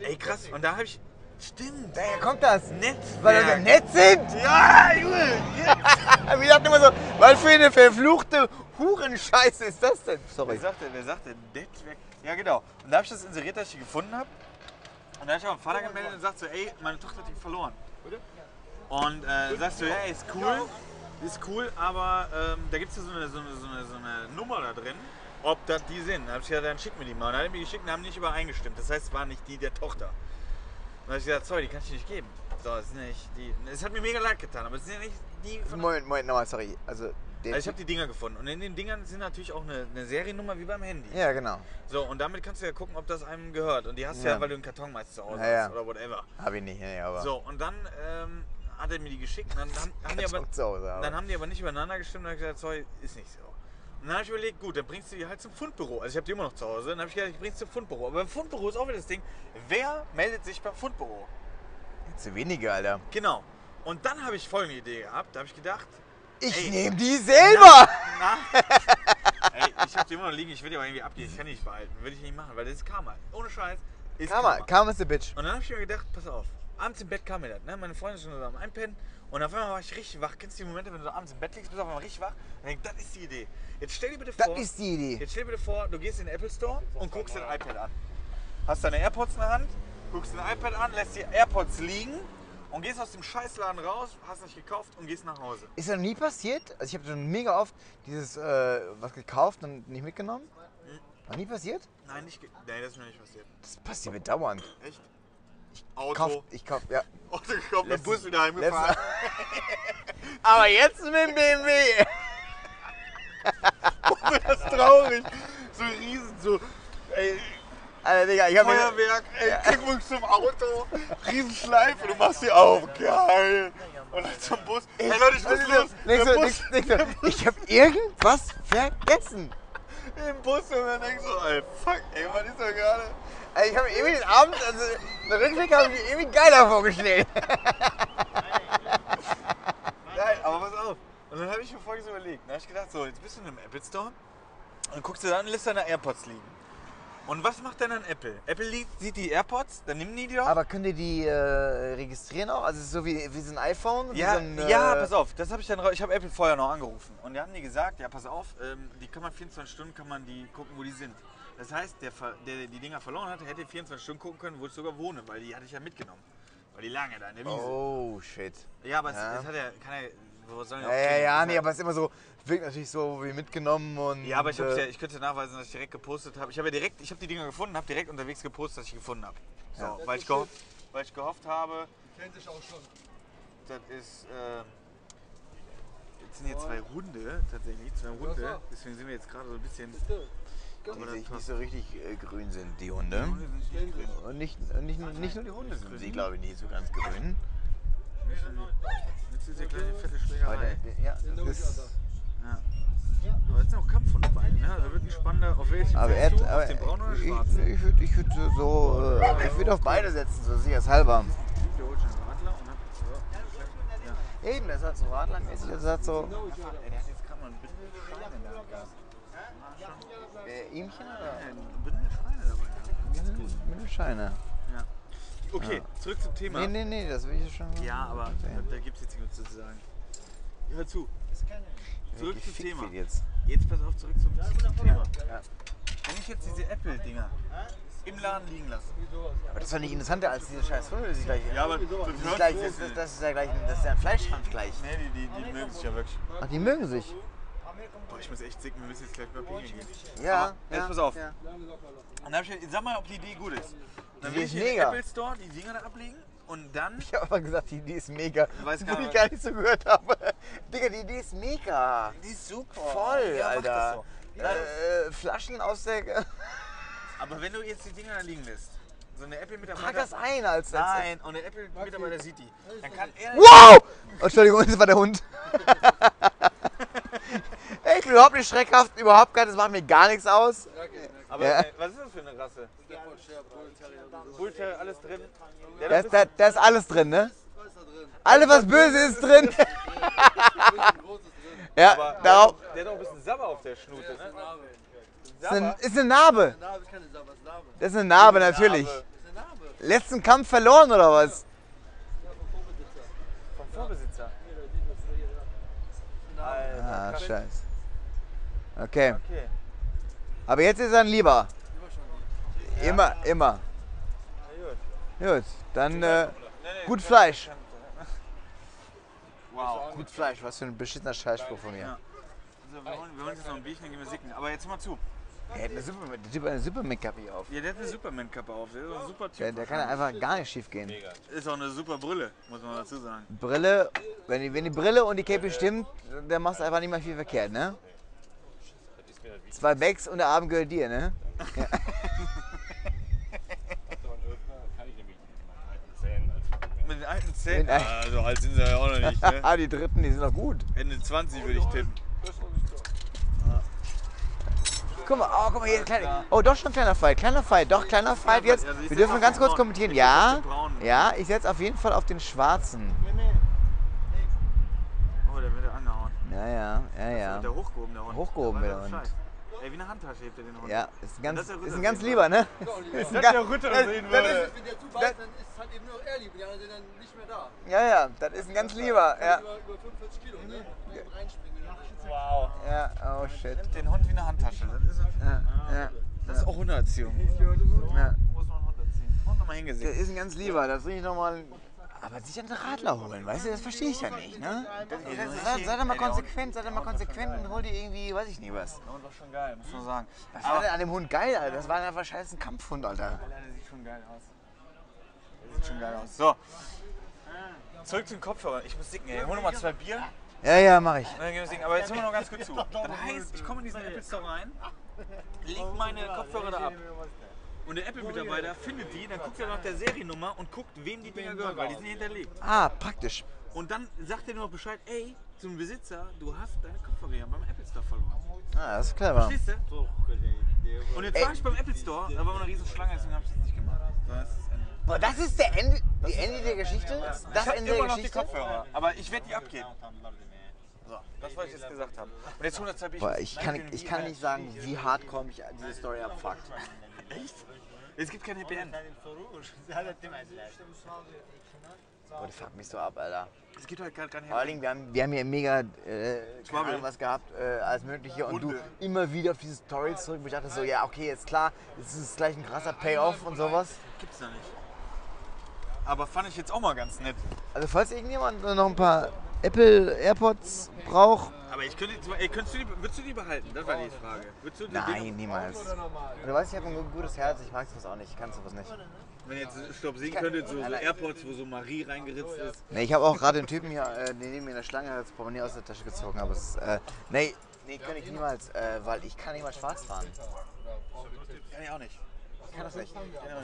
Ey, krass. Und da habe ich. Stimmt. Daher kommt das. Netzwerk. Weil wir so nett sind. Ja, Junge. [laughs] Wir dachten immer so, was für eine verfluchte Hurenscheiße ist das denn? Wer Sorry. sagte, wer sagte Netzwerk? Ja, genau. Und da habe ich das inseriert, dass ich die gefunden habe. Und da habe ich auch meinem Vater gemeldet und sagt so, ey, meine Tochter hat die verloren. Und äh, sagst du, ja, ist cool, ist cool, aber ähm, da gibt es ja so eine, so, eine, so, eine, so eine Nummer da drin, ob das die sind. Da habe ich gesagt, dann schick mir die mal. Und dann hat er mir geschickt und haben nicht übereingestimmt. Das heißt, es war nicht die der Tochter. Und dann habe ich gesagt, sorry, die kann ich dir nicht geben. So, das sind ja nicht die. Es hat mir mega leid getan, aber es sind ja nicht die von Moment, Moment, nochmal, sorry. Also, also ich habe die Dinger gefunden und in den Dingern sind natürlich auch eine, eine Seriennummer wie beim Handy. Ja, genau. So, und damit kannst du ja gucken, ob das einem gehört. Und die hast du Ja. ja, weil du einen Karton meist zu Hause Ja, ja. hast oder whatever. Hab ich nicht, nee, aber. So, und dann ähm, hat er mir die geschickt und dann haben, haben, die aber, dann haben die aber nicht übereinander gestimmt und habe gesagt, sorry, ist nicht so. Und dann habe ich überlegt, gut, dann bringst du die halt zum Fundbüro. Also ich habe die immer noch zu Hause. Dann habe ich gedacht, ich bring's zum Fundbüro. Aber beim Fundbüro ist auch wieder das Ding, wer meldet sich beim Fundbüro? Zu wenige, Alter. Genau. Und dann habe ich folgende Idee gehabt. Da habe ich gedacht, Ich nehme die selber! Na? [laughs] Ey, ich hab die immer noch liegen, ich will die aber irgendwie abgeben. Ich kann die nicht behalten. Würde ich nicht machen, weil das ist Karma. Ohne Scheiß. Ist Karma, Karma is a bitch. Und dann habe ich mir gedacht, pass auf, abends im Bett kam mir das. Ne? Meine Freundin ist schon so am Einpennen. Und auf einmal war ich richtig wach. Kennst du die Momente, wenn du so abends im Bett liegst, bist du auf einmal richtig wach? Und denk, das ist die Idee. Jetzt stell dir bitte Das vor, ist die Idee. jetzt stell dir bitte vor, du gehst in den Apple Store und guckst dein iPad an. Hast deine AirPods in der Hand, guckst dein iPad an, lässt die AirPods liegen und gehst aus dem Scheißladen raus, hast nicht gekauft und gehst nach Hause. Ist das noch nie passiert? Also ich habe schon mega oft dieses äh, was gekauft und nicht mitgenommen. Noch nie passiert? Nein, nicht nee, das ist mir nicht passiert. Das passiert mir dauernd. Echt? Kauf, Auto. ich kauf, ja. Auto gekauft, mit Bus wieder heimgefahren. [laughs] Aber jetzt mit dem BMW. wird das traurig. So riesen, so, ey, Alter, Digga, ich hab Feuerwerk, ey, Glückwunsch zum Auto, Riesenschleife, du machst die auf, geil. Und dann zum Bus. Ey Leute, ich muss los. nix Der nix, nix so. Ich hab irgendwas vergessen. im Bus und dann denkst du, ey, fuck, ey, was ist da gerade? Also ich habe mir irgendwie den Abend, also den Rückblick habe ich mir irgendwie geiler vorgestellt. Nein, aber pass auf. Und dann habe ich mir folgendes überlegt. Dann habe ich gedacht, so, jetzt bist du in einem Apple Store und dann guckst du da und lässt deine AirPods liegen. Und was macht denn dann Apple? Apple sieht die AirPods, dann nehmen die die doch. Aber könnt ihr die äh, registrieren auch? Also so wie, wie so ein iPhone? Ja, so ein, äh, ja, pass auf, das habe ich dann, ich habe Apple vorher noch angerufen und die haben die gesagt, ja, pass auf, ähm, die kann man 24 Stunden kann man die gucken, wo die sind. Das heißt, der, der die Dinger verloren hatte, hätte 24 Stunden gucken können, wo ich sogar wohne, weil die hatte ich ja mitgenommen. Weil die lagen ja da in der Wiese. Oh, shit. Ja, aber Ja. Es, es hat ja, kann ja, die Ja, auch ja, ja, Das nee, aber es ist immer so, wirkt natürlich so wie mitgenommen und... Ja, aber ich, hab's äh, ja, ich könnte nachweisen, dass ich direkt gepostet habe. Ich habe ja direkt, ich habe die Dinger gefunden, habe direkt unterwegs gepostet, dass ich gefunden habe. So, Ja. weil, ich gehofft, weil ich gehofft habe, Kennt sich auch schon. das ist. ähm, jetzt sind hier zwei Hunde, tatsächlich, zwei Hunde. Deswegen sind wir jetzt gerade so ein bisschen. Die sich nicht so richtig äh, grün sind, die Hunde. Die Hunde sind nicht grün. Und nicht, nicht, nur- nicht nur die Hunde sind sie, glaube ich, nicht so ganz grün. Jetzt ist hier gleich eine fette Aber Schlägerei. der, der, ja, das ist, Ja. Aber jetzt sind auch Kampfhunde bei, ne? Also wird ein spannender. Auf welchen aber er, du? aber Auf den braunen oder ich, schwarzen? ich würde ich würd so, äh, ich würde auf beide setzen, so sicherheitshalber. Der holt schon einen Radler und hat. Ja. Eben, das hat so radlermäßig, das hat so... Ey, der hat jetzt gerade mal ein Bündel Schweine in der Hand gehabt. Äh, Ihmchen oder? Ja, ein Bündel Schweine dabei. Ja. Mit dem Scheine. Ja. Okay, zurück zum Thema. Nee, nee, nee, das will ich schon. Ja, aber da, sehen. da gibt es jetzt nichts zu sagen. Hör zu. Zurück zum Thema. jetzt. Jetzt pass auf, zurück zum, zum Thema. Wenn ich jetzt diese Apple-Dinger im Laden liegen lasse. Aber das war nicht interessanter als diese scheiß Hunde, die sich gleich. Ja, aber das, ist gleich, das, das ist ja gleich ein, das ist ja ein Fleischkampf gleich. Nee, die, die, die mögen sich ja wirklich. Ach, die mögen sich. Boah, ich muss echt sicken, wir müssen jetzt gleich mal pinkeln gehen. Ja. Aber jetzt pass auf. Ja. Und dann hab ich, sag mal, ob die Idee gut ist. Dann will ich in den mega. Apple Store die Dinger da ablegen und dann. Ich habe aber gesagt, die Idee ist mega. Weiß Wo keiner, ich gar nicht so gehört habe. Digga, die Idee ist mega. Die ist super. Voll, ja, mach Das Alter. so. Äh, Flaschen aus der. Aber wenn du jetzt die Dinger da liegen lässt, so eine Apple-Mitarbeiter. Trag das ein als. als Nein, und der Apple-Mitarbeiter sieht die. Dann kann er. Wow! Entschuldigung, [laughs] das war der Hund. [laughs] Ey, ich bin überhaupt nicht schreckhaft, überhaupt gar, das macht mir gar nichts aus. Aber Ja. äh, was ist das für eine Rasse? Bull Terrier, alles drin. Der Da ist, da, da ist alles drin, ne? Alles, was böse ist drin. [laughs] ja, aber darauf. der hat auch ein bisschen Sabber auf der Schnute, ne? Ist eine, ist eine Narbe. Das ist eine Narbe, natürlich. Letzten Kampf verloren, oder was? Vom Vorbesitzer. Ah, scheiße. Okay. Okay. Aber jetzt ist er ein Lieber. Immer, immer. Na gut. Gut, dann äh, Nee, nee, gut Fleisch. Wow. Gut Fleisch, was für ein beschissener Scheißspruch von mir. Ja. Also, wir, holen, wir holen jetzt noch ein Bierchen, dann gehen wir sicken. Aber jetzt mal zu. Er hat eine Super, der Typ hat eine Superman-Kappe hier auf. Ja, der hat eine Superman-Kappe auf. Der ist auch ein super Typ. Der, der kann ja einfach gar nicht schief gehen. Ist auch eine super Brille, muss man dazu sagen. Brille, wenn die, wenn die Brille und die Cape stimmt, dann machst du einfach nicht mehr viel verkehrt, ne? Zwei Bags und der Abend gehört dir, ne? Mit den alten Zähnen. Mit ein- Ah, so alt sind sie ja auch noch nicht. Ne? [laughs] Ah, die dritten, die sind doch gut. Ende 20 würde ich tippen. Guck mal, oh, guck mal hier, kleiner, oh, doch schon kleiner Fight, kleiner Fight, doch kleiner Fight jetzt. Also Wir dürfen ganz kurz kommentieren. Ja, ja, ich setze auf jeden Fall auf den schwarzen. Oh, der wird ja angehauen. Ja, ja, ja, ja. der hochgehoben, der Hund. Hochgehoben, der er Hund. Ey, wie eine Handtasche hebt er den Hund. Ja, ist ein ganz, Das ist der ein ganz lieber, ne? Ist ein Das der Ritter das- sehen würde. ist- Wenn der zu beißt, dann ist halt eben nur er lieb. Die anderen sind dann nicht mehr da. Ja, ja, das ist ein ganz lieber. Ja, Über, über 45 Kilo, ne? Und reinspringen. Wow. ja, oh shit. Den Hund wie eine Handtasche. Das ist, Ja, ja, das ist auch Hundeerziehung. ja. Muss man einen Hund erziehen. Hund nochmal Der hingesehen. ist ein ganz lieber, das ich nochmal. Aber sich einen Radler holen, weißt du, das verstehe ich ja nicht, ne? Das, das, sei, sei doch mal konsequent, sei doch mal konsequent und hol dir irgendwie, weiß ich nicht was. Der Hund war schon geil, muss man sagen. Was war denn an dem Hund geil, Alter? Das war einfach scheiß ein Kampfhund, Alter. Der sieht schon geil aus. Der sieht schon geil aus. So. Zurück zum Kopfhörer. Ich muss dicken, ey. Hol noch mal zwei Bier. Ja, ja, mach ich. Aber jetzt hören wir noch ganz kurz zu. Das heißt, ich komme in diesen Apple Store rein, leg meine Kopfhörer da ab. Und der Apple-Mitarbeiter findet die, dann guckt er nach der Seriennummer und guckt, wem die Dinger gehören, weil die sind hinterlegt. Ah, praktisch. Und dann sagt er nur noch Bescheid, ey, zum Besitzer, du hast deine Kopfhörer beim Apple Store verloren. Ah, das ist clever. Verstehst du? Und jetzt war ich beim Apple Store, da war eine riesen Schlange, deswegen habe ich das nicht gemacht. Das ist das Ende. Boah, das ist der Ende, die Ende der Geschichte? Das ich habe Ende immer der noch die Geschichte? Kopfhörer, aber ich werde die abgeben. So, das, was ich jetzt gesagt habe. Und jetzt 100 Zeit Boah, ich kann, ich kann nicht sagen, wie hardcore mich diese Story abfuckt. Es gibt kein Happy End. Boah, die fuckt mich so ab, Alter. Es gibt halt gar kein Vor allen Dingen, wir haben, wir haben hier mega äh, keine. Ahnung, was gehabt, äh, alles Mögliche. Und du immer wieder auf diese Story zurück, wo ich dachte so, ja, okay, jetzt klar, jetzt ist es gleich ein krasser Payoff und sowas. Gibt's da nicht. Aber fand ich jetzt auch mal ganz nett. Also falls irgendjemand noch ein paar Apple AirPods braucht, Aber ich könnte, ey, könntest du die, würdest du die behalten? Das war die Frage. Würdest du die nein, niemals. Du weißt, ich habe ein gutes Herz, ich mag sowas auch nicht, ich kann sowas nicht. Wenn ihr jetzt Stopp singen könntet, so, so Airpods, wo so Marie reingeritzt ist. Nee, ich habe auch gerade den Typen hier, äh, der neben mir in der Schlange das Portemonnaie aus der Tasche gezogen, aber es ist, äh, nee, nee, kann ich niemals, äh, weil ich kann niemals schwarz fahren. Kann ich auch nicht. Ich kann das nicht.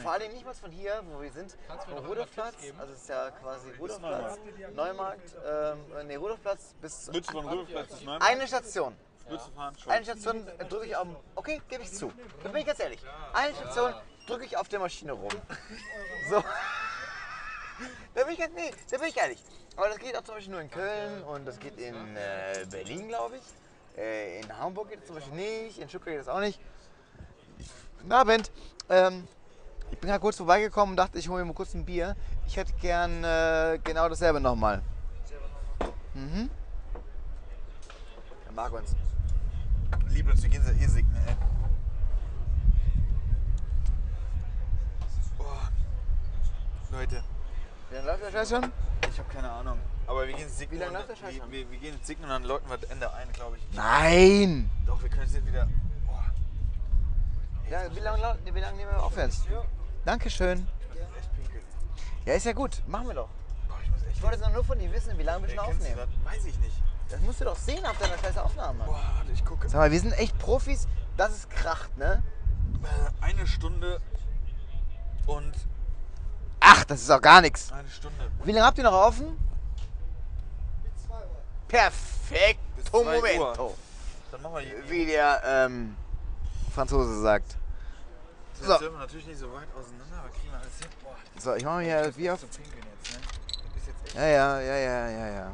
Vor allem nicht mal von hier, wo wir sind, vom Rudolfplatz, also es ist ja quasi Rudolfplatz, Neumarkt, ähm, äh, nee, Rudolfplatz bis Würdest du von Rudolfplatz bis Neumarkt? eine Station. Würdest du fahren? Schon. Eine Station drücke ich auf, okay, gebe ich zu. Da bin ich ganz ehrlich. Eine Station drücke ich auf der Maschine rum. [laughs] So. [laughs] Da bin ich ganz, nee, da bin ich ehrlich. Aber das geht auch zum Beispiel nur in Köln und das geht in äh, Berlin, glaube ich. Äh, in Hamburg geht es zum Beispiel nicht, in Stuttgart geht es auch nicht. Guten Abend. Ähm, ich bin gerade kurz vorbeigekommen und dachte, ich hole mir mal kurz ein Bier. Ich hätte gern äh, genau dasselbe nochmal. Mhm. Er mag uns. Liebe uns, wir gehen ihr segnen, ey. Boah. Leute, Wie lange läuft der Scheiß schon? ich habe keine Ahnung. Aber wir gehen jetzt segnen. Wie lange läuft der Scheiß wir, schon? wir, wir gehen jetzt segnen und dann läuten wir das Ende ein, glaube ich. Nein! Doch, wir können jetzt wieder. Ja, wie lange, wie lange nehmen wir auf jetzt? Dankeschön. Ja, ist ja gut. Machen wir doch. Ich wollte jetzt nur von dir wissen, wie lange wir schon aufnehmen. das? Weiß ich nicht. Das musst du doch sehen auf deiner scheiß Aufnahme. Boah, warte, ich gucke. Sag mal, wir sind echt Profis. Das ist Kracht, ne? Äh, Eine Stunde und Ach, das ist auch gar nichts. eine Stunde. Wie lange habt ihr noch offen? Perfekt. Bis zwei Momento. Uhr. Dann machen wir die. Wie der ähm, Franzose sagt. Jetzt So. sind wir natürlich nicht so weit auseinander, aber kriegen wir alles hin. Boah, So, ich mache mir hier wie auf. jetzt, ne? Jetzt. Ja, ja, ja, ja, ja, ja.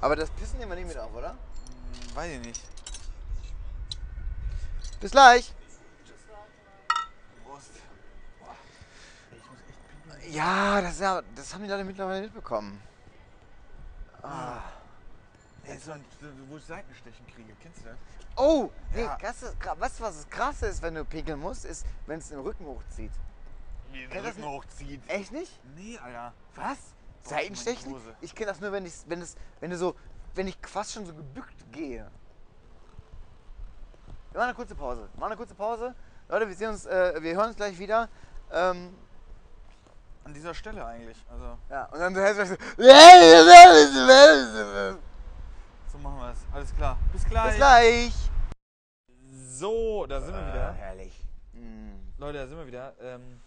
Aber das Pissen nehmen wir nicht mit auf, oder? Hm, Weiß ich nicht. Bis gleich. Prost. Ja, das, ja, das haben die Leute mittlerweile mitbekommen. Ah. Ey, so ein, wo ich Seitenstechen kriege, kennst du das? Oh, nee, Ja. krass, ist- gra- weißt du, was das krasse ist, wenn du pinkeln musst, ist, wenn es den Rücken hochzieht. Wie den das Rücken hochzieht. Echt nicht? Nee, Alter. Was? Seitenstechen? Ich kenne das nur, wenn ich, wenn es, wenn du so, wenn ich fast schon so gebückt gehe. Wir machen eine kurze Pause. Wir machen eine kurze Pause. Leute, wir sehen uns, äh, wir hören uns gleich wieder. Ähm, An dieser Stelle eigentlich. Also, ja, und dann hältst du so. [laughs] so machen wir es. Alles klar. Bis gleich. Bis gleich. So, da sind wir wieder. herrlich. Mm. Leute, da sind wir wieder. Ähm,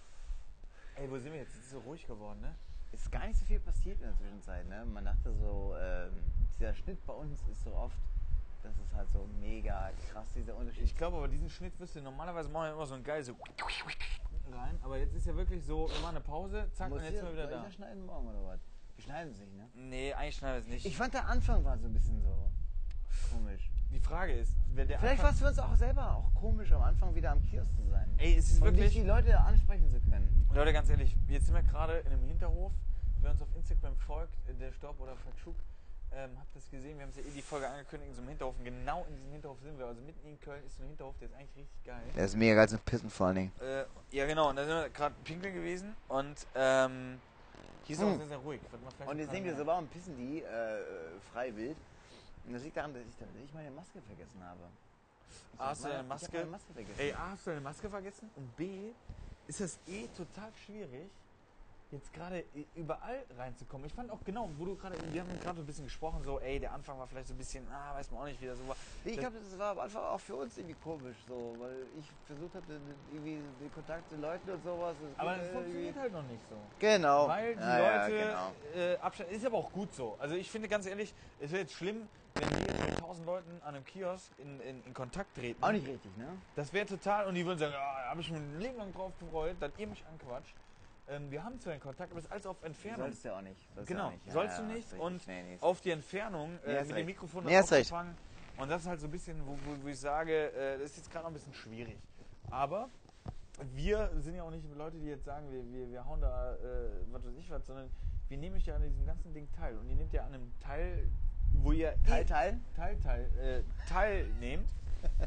ey, wo sind wir jetzt? Es ist so ruhig geworden, ne? Ist gar nicht so viel passiert in der Zwischenzeit. Ne? Man dachte so, ähm, dieser Schnitt bei uns ist so oft, das ist halt so mega krass, dieser Unterschied. Ich glaube aber, diesen Schnitt wirst du normalerweise machen wir immer so ein geil so rein. Aber jetzt ist ja wirklich so, wir machen eine Pause, zack, und Muss jetzt sind wir wieder da. schneiden morgen oder was? Wir schneiden es nicht, ne? Nee, eigentlich schneiden wir es nicht. Ich fand der Anfang war so ein bisschen so komisch. die Frage ist, wenn der Vielleicht war es für uns auch selber auch komisch, am Anfang wieder am Kiosk zu sein. Ey, es ist Und nicht wirklich. die Leute ansprechen zu können. Leute, ganz ehrlich, jetzt sind wir gerade in einem Hinterhof. Wer uns auf Instagram folgt, äh, der Stopp oder Fatschuk, ähm, habt das gesehen. Wir haben es ja eh die Folge angekündigt in so einem Hinterhof. Und genau in diesem Hinterhof sind wir. Also mitten in Köln ist so ein Hinterhof, der ist eigentlich richtig geil. Der ist mega geil zum Pissen vor allen Dingen. Äh, ja, genau. Und da sind wir gerade pinkeln gewesen. Und ähm, hier ist es auch Hm. sehr, sehr ruhig. Und jetzt ihr dran so, warum pissen die äh, frei wild? Und das liegt daran, dass ich, dass ich meine Maske vergessen habe. Ich A, hast du deine Maske? Maske vergessen. Ey, A, hast du deine Maske vergessen? Und B, ist das eh total schwierig, jetzt gerade überall reinzukommen. Ich fand auch genau, wo du gerade, wir haben gerade so ein bisschen gesprochen, so, ey, der Anfang war vielleicht so ein bisschen, ah, weiß man auch nicht, wie das so war. Nee, ich glaube, das war am Anfang auch für uns irgendwie komisch, so, weil ich versucht hatte, irgendwie den Kontakt zu Leuten und sowas. das Aber das funktioniert halt noch nicht so. Genau. Weil die Ja, ja, Leute genau. äh, Abstand. Ist aber auch gut so. Also ich finde ganz ehrlich, es wäre jetzt schlimm, wenn wir jetzt mit tausend Leuten an einem Kiosk in, in, in Kontakt treten. Auch nicht richtig, ne? Das wäre total, und die würden sagen, ja, da habe ich mich ein Leben lang drauf gefreut, dass ihr mich anquatscht. Ähm, wir haben zwar einen Kontakt, aber es ist alles auf Entfernung. Sollst du ja auch nicht. Sollst Genau, auch nicht. Ja, sollst ja, du nicht. richtig. Und Nee, nee, auf die Entfernung äh, mit dem recht. Mikrofon Nee. Und das ist halt so ein bisschen, wo, wo, wo ich sage, äh, das ist jetzt gerade noch ein bisschen schwierig. Aber wir sind ja auch nicht Leute, die jetzt sagen, wir, wir, wir hauen da äh, was weiß ich was, sondern wir nehmen euch ja an diesem ganzen Ding teil. Und ihr nehmt ja an einem Teil, wo ihr Teil, Teil? Teil, Teil, äh, teilnehmt.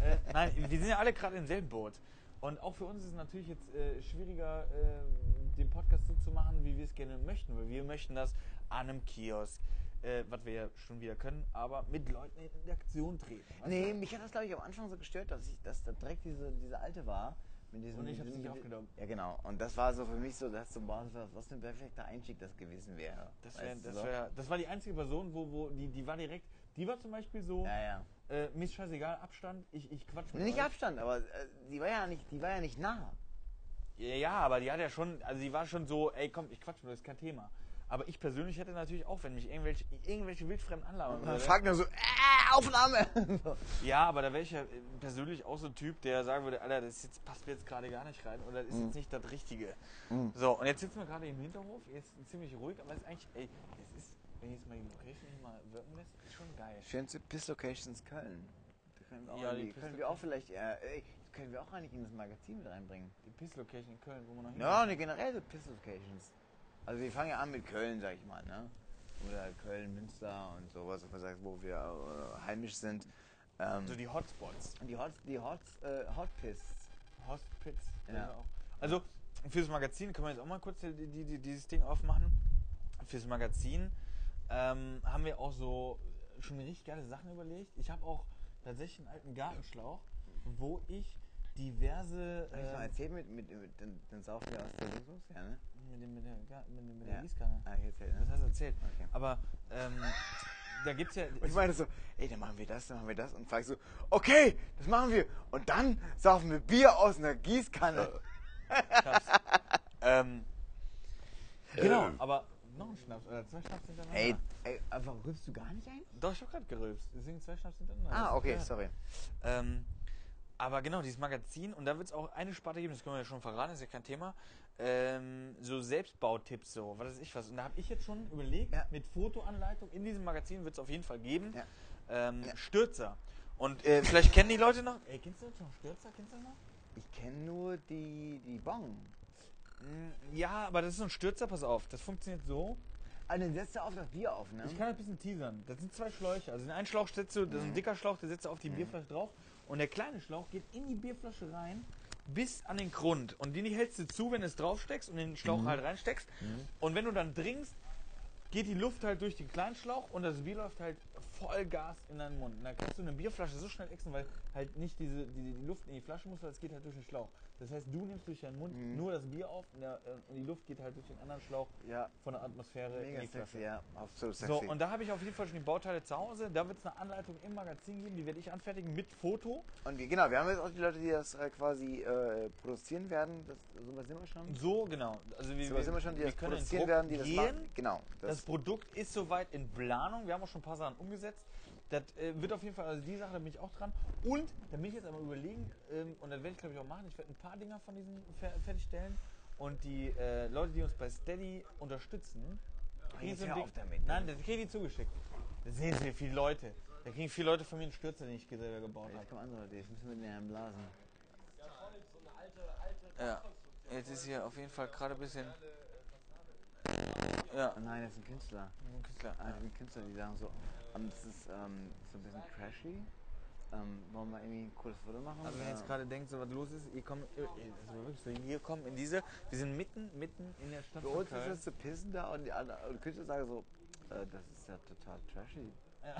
äh, nein, wir sind ja alle gerade im selben Boot. Und auch für uns ist es natürlich jetzt äh, schwieriger, äh, den Podcast so zu machen, wie wir es gerne möchten. Weil wir möchten das an einem Kiosk, äh, was wir ja schon wieder können, aber mit Leuten in Interaktion treten. Nee, du? mich hat das, glaube ich, am Anfang so gestört, dass, ich, dass da direkt diese, diese alte war. Mit diesem, Und ich mit diesem- nicht aufgenommen. Ja, genau. Und das war so für mich so, dass so, boah, was, was ein perfekter Einstieg das gewesen wäre. Das, wär, das, so? wär, das war die einzige Person, wo, wo die, die war direkt, die war zum Beispiel so, Ja, ja. äh, mir ist scheißegal, Abstand, ich, ich quatsch mit Nicht euch. Abstand, aber äh, die war ja nicht, die war ja nicht nah. Ja, ja, aber die hat ja schon, also die war schon so, ey komm, ich quatsch mit euch, ist kein Thema. Aber ich persönlich hätte natürlich auch, wenn mich irgendwelche, irgendwelche wildfremden anlabern Man würde. fragt nur so, äh, Aufnahme! [laughs] Ja, aber da wäre ich ja äh, persönlich auch so ein Typ, der sagen würde, Alter, das jetzt, passt mir jetzt gerade gar nicht rein oder das ist jetzt nicht das Richtige. So, und jetzt sitzen wir gerade im Hinterhof, jetzt ziemlich ruhig, aber es ist eigentlich, ey, es ist, wenn jetzt mal die Location hier mal wirken lässt, ist schon geil. Schönste Piss Locations Köln. Da können wir auch, Ja, die können wir auch vielleicht, äh, ey, können wir auch eigentlich in das Magazin mit reinbringen. Die Piss Location in Köln, wo man noch hin Ja, ne, generell so Piss Locations. Also wir fangen ja an mit Köln, sag ich mal, ne? Oder Köln, Münster und sowas, wo, wir äh, heimisch sind. Ähm, So die Hotspots. die Hot, die Hot, äh, Hot Piss. Hospits. Ja. auch. Also fürs Magazin können wir jetzt auch mal kurz die, die, die, dieses Ding aufmachen. Fürs Magazin ähm, haben wir auch so schon richtig geile Sachen überlegt. Ich habe auch tatsächlich einen alten Gartenschlauch, wo ich diverse Hab ich mal ähm, erzählt mit, mit, mit den, den Saufen wir aus der Dingsbums? Ja, ne? mit, dem, mit der, mit, dem- mit Ja. der Gießkanne. Ah, ich erzählt, Das ne? hast du erzählt. Okay. Aber ähm, da gibt es ja. Und ich meine so, ey, dann machen wir das, dann machen wir das. Und frag ich so, okay, das machen wir. Und dann saufen wir Bier aus einer Gießkanne. Schnaps. [laughs] ähm, genau, aber noch ein Schnaps oder zwei Schnaps hintereinander. Ey, ey, einfach rübst du gar nicht ein? Doch, ich hab gerade gerülpst. Deswegen zwei Schnaps hintereinander. Ah, Das okay, sorry. Ähm, aber genau, dieses Magazin, und da wird es auch eine Sparte geben, das können wir ja schon verraten, ist ja kein Thema. Ähm, so Selbstbautipps, so, was weiß ich was. Und da habe ich jetzt schon überlegt, Ja. mit Fotoanleitung in diesem Magazin wird es auf jeden Fall geben. Ja. Ähm, Ja. Stürzer. Und äh, vielleicht kennen die Leute noch. Ey, kennst du das noch? Stürzer, kennst du das noch? Ich kenne nur die, die Bong. Mm, Ja, aber das ist so ein Stürzer, pass auf. Das funktioniert so. Ah, dann setzt du auf das Bier auf, ne? Ich kann das ein bisschen teasern. Das sind zwei Schläuche. Also den einen Schlauch setzt du, das ist ein dicker Schlauch, der setzt du auf die Bierflasche drauf. Und der kleine Schlauch geht in die Bierflasche rein bis an den Grund. Und den hältst du zu, wenn du es draufsteckst und den Schlauch halt reinsteckst. Und wenn du dann trinkst, geht die Luft halt durch den kleinen Schlauch und das Bier läuft halt voll Gas in deinen Mund. Und dann kannst du eine Bierflasche so schnell exen, weil halt nicht diese, die, die Luft in die Flasche muss, weil es geht halt durch den Schlauch. Das heißt, du nimmst durch deinen Mund nur das Bier auf und, der, äh, und die Luft geht halt durch den anderen Schlauch Ja, von der Atmosphäre in mega die Flasche. sexy, ja. Absolut So, sexy. und da habe ich auf jeden Fall schon die Bauteile zu Hause. Da wird es eine Anleitung im Magazin geben, die werde ich anfertigen mit Foto. Und wir, genau, wir haben jetzt auch die Leute, die das äh, quasi äh, produzieren werden. Das, so weit sind wir schon. So, genau. Also wir, So weit sind wir schon, die wir das in produzieren werden, die das gehen. machen. Genau. Das, Das, Produkt ist soweit in Planung. Wir haben auch schon ein paar Sachen umgesetzt. Das äh, wird auf jeden Fall, also die Sache, da bin ich auch dran. Und da bin ich jetzt aber überlegen, ähm, und das werde ich glaube ich auch machen, ich werde ein paar Dinger von diesen fer fertigstellen. Und die äh, Leute, die uns bei Steady unterstützen, kriegen so ein damit, ne? Nein, das kriegen die zugeschickt. Das sehen sehr viele Leute. Da kriegen viele Leute von mir einen Stürzer, den ich selber gebaut habe. jetzt kommen andere Leute, jetzt müssen wir den blasen. Ja, jetzt ist hier auf jeden Fall gerade ein bisschen. Ja, nein, das ist ein Künstler. Künstler. Ah, sind Künstler, die sagen so, ähm, das ist ähm, so ein bisschen trashy. Ähm, wollen wir irgendwie ein cooles Foto machen? Also wenn ihr jetzt gerade denkt, so was los ist, ihr kommt, äh, das war wirklich so, hier kommen in diese, wir sind mitten, mitten in der Stadt Für uns ist es zu pissen da und die anderen und Künstler sagen so, äh, das ist ja total trashy. [laughs]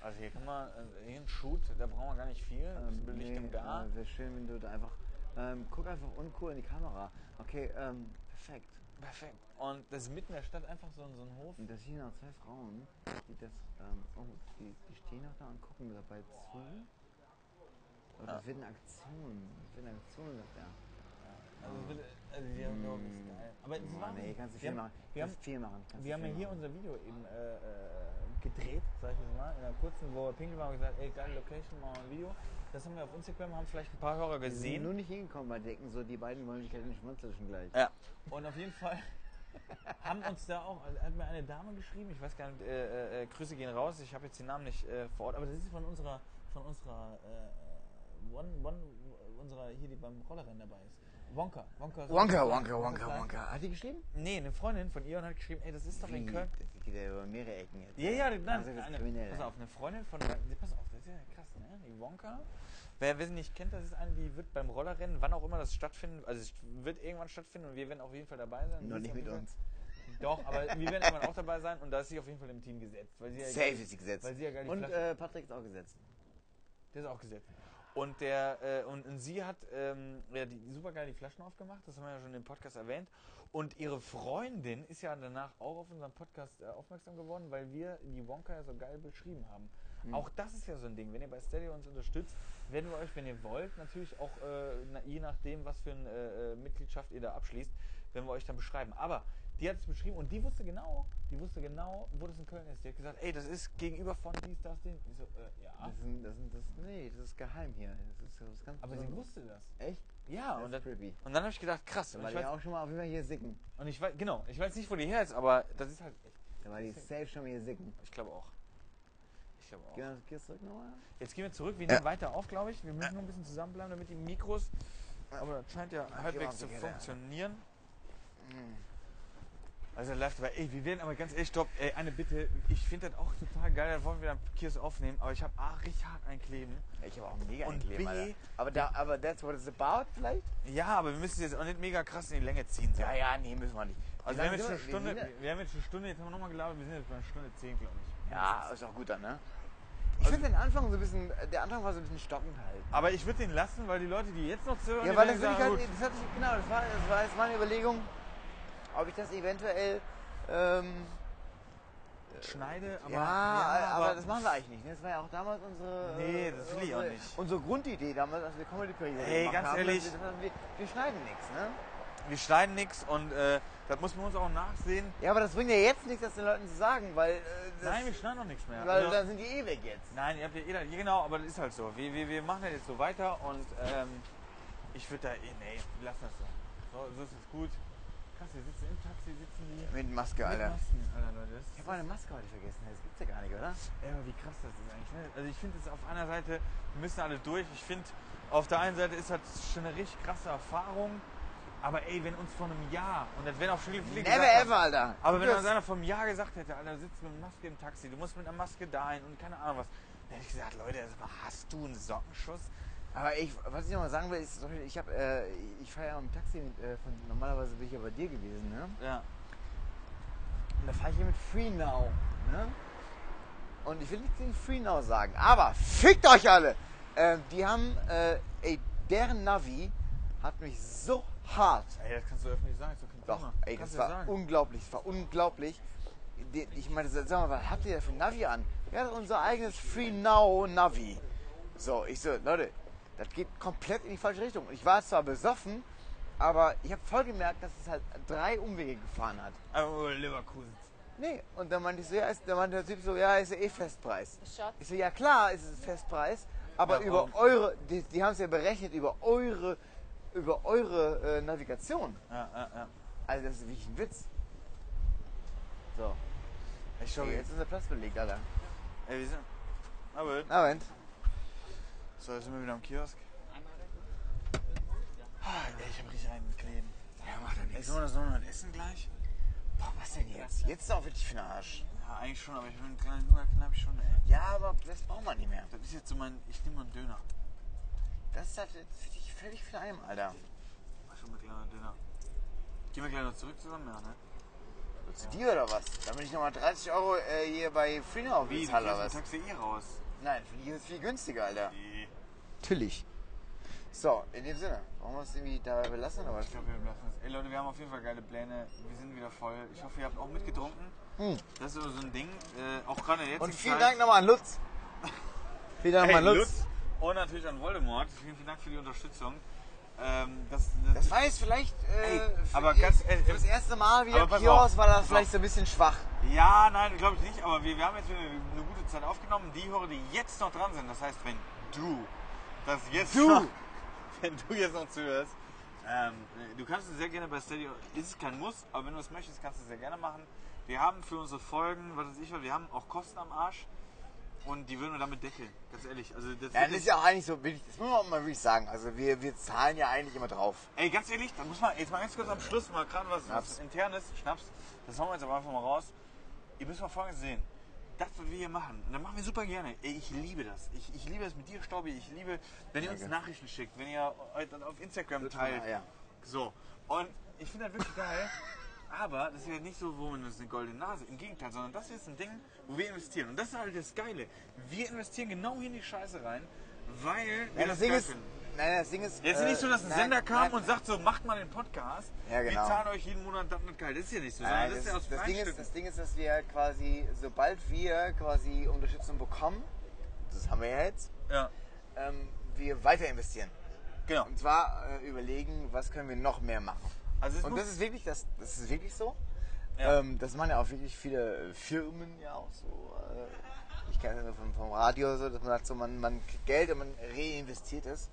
Also hier kann man, also hier ein Shoot, da brauchen wir gar nicht viel, ein bisschen Licht im Gar. äh, wäre schön, wenn du da einfach, ähm, guck einfach uncool in die Kamera. Okay, ähm, perfekt. Perfekt. Und das ist mitten in der Stadt einfach so, ein- so ein Hof. Und da stehen noch zwei Frauen, die das, ähm, oh, die, die stehen noch da und gucken dabei zu. Und das wird eine Aktion. Das wird eine Aktion, sagt er. Also, wird, also die haben ist geil. Aber es Oh, war nee, kannst du wir viel haben, machen. Wir haben, viel machen. Kannst wir haben ja hier machen. unser Video eben äh, äh, gedreht, sag ich jetzt mal, in einer kurzen, wo wir pinkeln waren und gesagt, ey, geile Location, machen wir ein Video. Das haben wir auf Instagram, haben vielleicht ein paar Hörer Wir sind gesehen. nur nicht hingekommen, weil denken so, die beiden wollen sich halt nicht schmunzeln gleich. Ja. Und auf jeden Fall [laughs] haben uns da auch, also hat mir eine Dame geschrieben, ich weiß gar nicht, äh, äh, Grüße gehen raus, ich habe jetzt den Namen nicht äh, vor Ort, aber das ist von unserer, von unserer, äh, One, One, unserer hier, die beim Rollerrennen dabei ist. Wonka. Wonka, Wonka, Wonka, Wonka Wonka. Hat die geschrieben? Nee, eine Freundin von ihr und hat geschrieben, ey, das ist doch in Wie? Köln. Das geht ja über mehrere Ecken jetzt. Ja, ja, nein, Also das ist eine, pass auf, eine Freundin von, pass auf, das ist ja krass, ne? Die Wonka. Wer, sie nicht kennt, das ist eine, die wird beim Rollerrennen, wann auch immer das stattfindet, also es wird irgendwann stattfinden und wir werden auf jeden Fall dabei sein. Noch nicht mit uns. Doch, aber wir werden irgendwann auch dabei sein und da ist sie auf jeden Fall im Team gesetzt. Weil sie ja Safe ist sie gesetzt. Weil sie ja gar nicht Und äh, Patrick ist auch gesetzt. Der ist auch gesetzt. Und der äh, und, und sie hat ähm, ja, die, super geil die Flaschen aufgemacht, das haben wir ja schon im Podcast erwähnt. Und ihre Freundin ist ja danach auch auf unseren Podcast äh, aufmerksam geworden, weil wir die Wonka ja so geil beschrieben haben. Auch das ist ja so ein Ding. Wenn ihr bei Steady uns unterstützt, werden wir euch, wenn ihr wollt, natürlich auch äh, na, je nachdem, was für eine äh, äh, Mitgliedschaft ihr da abschließt, werden wir euch dann beschreiben. Aber die hat es beschrieben und die wusste genau, die wusste genau, wo das in Köln ist. Die hat gesagt, ey, das ist gegenüber von dies, das, den. Ich so, äh, ja. Das ist, ein, das, ist, das, nee, das ist geheim hier. Das ist, das ist ganz Aber sie besonders. wusste das. Echt? Ja, Das und ist dann, creepy. und dann habe ich gedacht, krass. Da Und war ich, die weiß, auch schon mal auf jeden Fall hier sicken. und ich weiß, genau, ich weiß nicht, wo die her ist, aber das ist halt echt. Da war die safe schon mal hier sicken. Ich glaube auch. Ich glaube Geh auch. mal- Gehst zurück nochmal? Jetzt gehen wir zurück, wir nehmen weiter auf, glaube ich. Wir müssen noch ein bisschen zusammenbleiben, damit die Mikros. Aber das scheint ja halbwegs zu funktionieren. Also läuft aber, ey, wir werden aber ganz ehrlich, stopp, ey, eine Bitte, ich finde das auch total geil, da wollen wir dann Kiosk aufnehmen, aber ich habe A, richtig hart einkleben. Ich habe auch mega Und einkleben, B- Alter. Aber, da, aber that's what it's about vielleicht? Ja, aber wir müssen jetzt auch nicht mega krass in die Länge ziehen. So. Ja, ja, nee, müssen wir nicht. Also wir haben, jetzt schon eine Stunde, wir- haben jetzt eine Stunde, jetzt haben wir nochmal gelabert, wir sind jetzt bei einer Stunde zehn, glaube ich. Ja, ist auch gut dann, ne? Ich finde den Anfang so ein bisschen, der Anfang war so ein bisschen stockend halt. Aber ich würde den lassen, weil die Leute, die jetzt noch zuhören, Ja, weil das, will ich sagen, halt, das hat sich, genau, das war, das war jetzt meine Überlegung, ob ich das eventuell, ähm, schneide, aber, ja, aber, das machen wir eigentlich nicht. ne? Das war ja auch damals unsere, Nee, das will ich auch nicht. unsere Grundidee damals, als wir Comedy Periode Ey, gemacht ganz haben. ehrlich. Wir, wir, schneiden nichts, ne? wir schneiden nichts und äh, das muss man uns auch nachsehen. Ja, aber das bringt ja jetzt nichts, das den Leuten zu sagen, weil, äh, das, Nein, wir schneiden noch nichts mehr. weil Also, dann sind die eh weg jetzt. nein, ihr habt ja jeder, genau, aber das ist halt so. Wir, wir, wir machen das jetzt so weiter und ähm, ich würde da, eh, nee, wir lassen das so. So, so ist es gut. Krass, wir sitzen im Taxi, sitzen die Mit Maske, mit Alter. Masken, Alter, Leute. Ich habe meine Maske heute vergessen, das gibt's ja gar nicht, oder? Ja, aber wie krass das ist eigentlich. Ne? Also ich finde es auf einer Seite, wir müssen alle durch. Ich finde, auf der einen Seite ist das schon eine richtig krasse Erfahrung. Aber ey, wenn uns vor einem Jahr, und das wären auch viele, viele Never gesagt ever, Alter. Aber wenn uns einer vor einem Jahr gesagt hätte, Alter, du sitzt mit einer Maske im Taxi, du musst mit einer Maske dahin und keine Ahnung was, dann hätte ich gesagt, Leute, mal, hast du einen Sockenschuss? Aber ich, was ich noch mal sagen will, ist, ich habe, äh, ich fahre ja im Taxi, mit, äh, von, normalerweise bin ich ja bei dir gewesen, ne? Ja. Und da fahre ich hier mit Free Now, ne? Und ich will nichts gegen Free Now sagen, aber fickt euch alle! Ähm, die haben, äh, ey, deren Navi hat mich so hart Ey, das kannst du öffentlich sagen, ist doch kein Doch, ey, kannst das war sagen. unglaublich, das war unglaublich. Ich meine, sag mal, was habt ihr da für ein Navi an? Ja, unser eigenes Free Now Navi. So, ich so, Leute, das geht komplett in die falsche Richtung. Und ich war zwar besoffen, aber ich habe voll gemerkt, dass es halt drei Umwege gefahren hat. Aber oh, Leverkusen. Nee, und dann meinte ich so, ja, ist, dann meinte der Typ so, ja, ist ja eh Festpreis. Schatz. Ich so, ja klar, ist es Festpreis, aber Ja, über und? eure, die, die haben es ja berechnet über eure, über eure äh, Navigation. Ja, ja, ja. Also das ist wirklich ein Witz. So, Ich schau okay, jetzt. ist der Platz belegt, Alter. Ey, wir sind. Aber, Moment. So, jetzt sind wir wieder am Kiosk. Ah, ey, ich hab richtig einen kleben. Ja, macht ja Ey, nichts. sollen wir das noch mal essen gleich? Boah, was denn jetzt? Jetzt ist auch wirklich für den Arsch. Ja, eigentlich schon, aber ich will einen kleinen Hungerknapp schon, ey. Ja, aber das braucht man nicht mehr. Das ist jetzt so mein. Ich nehme mal einen Döner. Das ist halt jetzt wirklich völlig für einen, Alter. Mach schon mal kleiner Döner. Gehen wir gleich noch zurück zusammen, ja, ne? Zu dir oder was? Damit ich nochmal 30 Euro äh, hier bei Freenau Wie, du bezahle oder was? ein Taxi eh raus. Nein, für die ist es viel günstiger, Alter. Nee. Natürlich. So, in dem Sinne, wollen wir es irgendwie dabei belassen? Aber Ich glaube, wir lassen es. Ey Leute, wir haben auf jeden Fall geile Pläne. Wir sind wieder voll. Ich hoffe, ihr habt auch mitgetrunken. Das ist so ein Ding. Äh, auch gerade jetzt. Und vielen Dank nochmal an Lutz. vielen Dank nochmal an Lutz. Lutz. Und natürlich an Voldemort. Vielen, vielen Dank für die Unterstützung. Ähm, das, das, Das war jetzt vielleicht äh, Ey, aber ihr- ganz ehrlich, für das erste Mal wieder pass Kiosk war das vielleicht so ein bisschen schwach. Ja, nein, glaube ich nicht, aber wir, wir haben jetzt eine gute Zeit aufgenommen. Die Hörer, die jetzt noch dran sind, das heißt, wenn du das jetzt Du! noch, [laughs] wenn du jetzt noch zuhörst, ähm, du kannst es sehr gerne bei Steady, ist kein Muss, aber wenn du es möchtest, kannst du es sehr gerne machen. Wir haben für unsere Folgen, was weiß ich, wir haben auch Kosten am Arsch und die würden wir damit deckeln, ganz ehrlich. Also das Ja, das ist ja auch eigentlich so wichtig, das muss man auch mal wirklich sagen. Also wir, wir zahlen ja eigentlich immer drauf. Ey, ganz ehrlich, da muss man jetzt mal ganz kurz am Schluss mal gerade was, was internes, Schnaps, das hauen wir jetzt aber einfach mal raus. Ihr müsst mal folgendes sehen. Das, was wir hier machen, und das machen wir super gerne. Ich liebe das. Ich, ich liebe es mit dir, Staubi. Ich liebe, wenn ihr uns Danke. Nachrichten schickt, wenn ihr euch dann auf Instagram teilt. Ja. So. Und ich finde das wirklich geil. Aber das ist ja nicht so, wo man uns eine goldene Nase. Im Gegenteil, sondern das ist ein Ding, wo wir investieren. Und das ist halt das Geile. Wir investieren genau hier in die Scheiße rein, weil wir Ja, das Ding ist, finden. Nein, das Ding ist. Jetzt ist äh, nicht so, dass ein nein, Sender kam nein, und sagt so, macht mal den Podcast. Ja, genau. Wir zahlen euch jeden Monat das nicht geil. Das ist ja nicht so, Nein, das, das, ist ja aus das, Ding ist, das Ding ist, dass wir quasi, sobald wir quasi Unterstützung bekommen, das haben wir ja jetzt, Ja, ähm, wir weiter investieren. genau. Und zwar äh, überlegen, was können wir noch mehr machen. Also Und das ist wirklich, das, das ist wirklich so. Ja. Ähm, das machen ja auch wirklich viele Firmen ja auch so. Äh, ich kenne es ja nur vom, vom Radio so, dass man sagt so, man, man kriegt Geld und man reinvestiert es.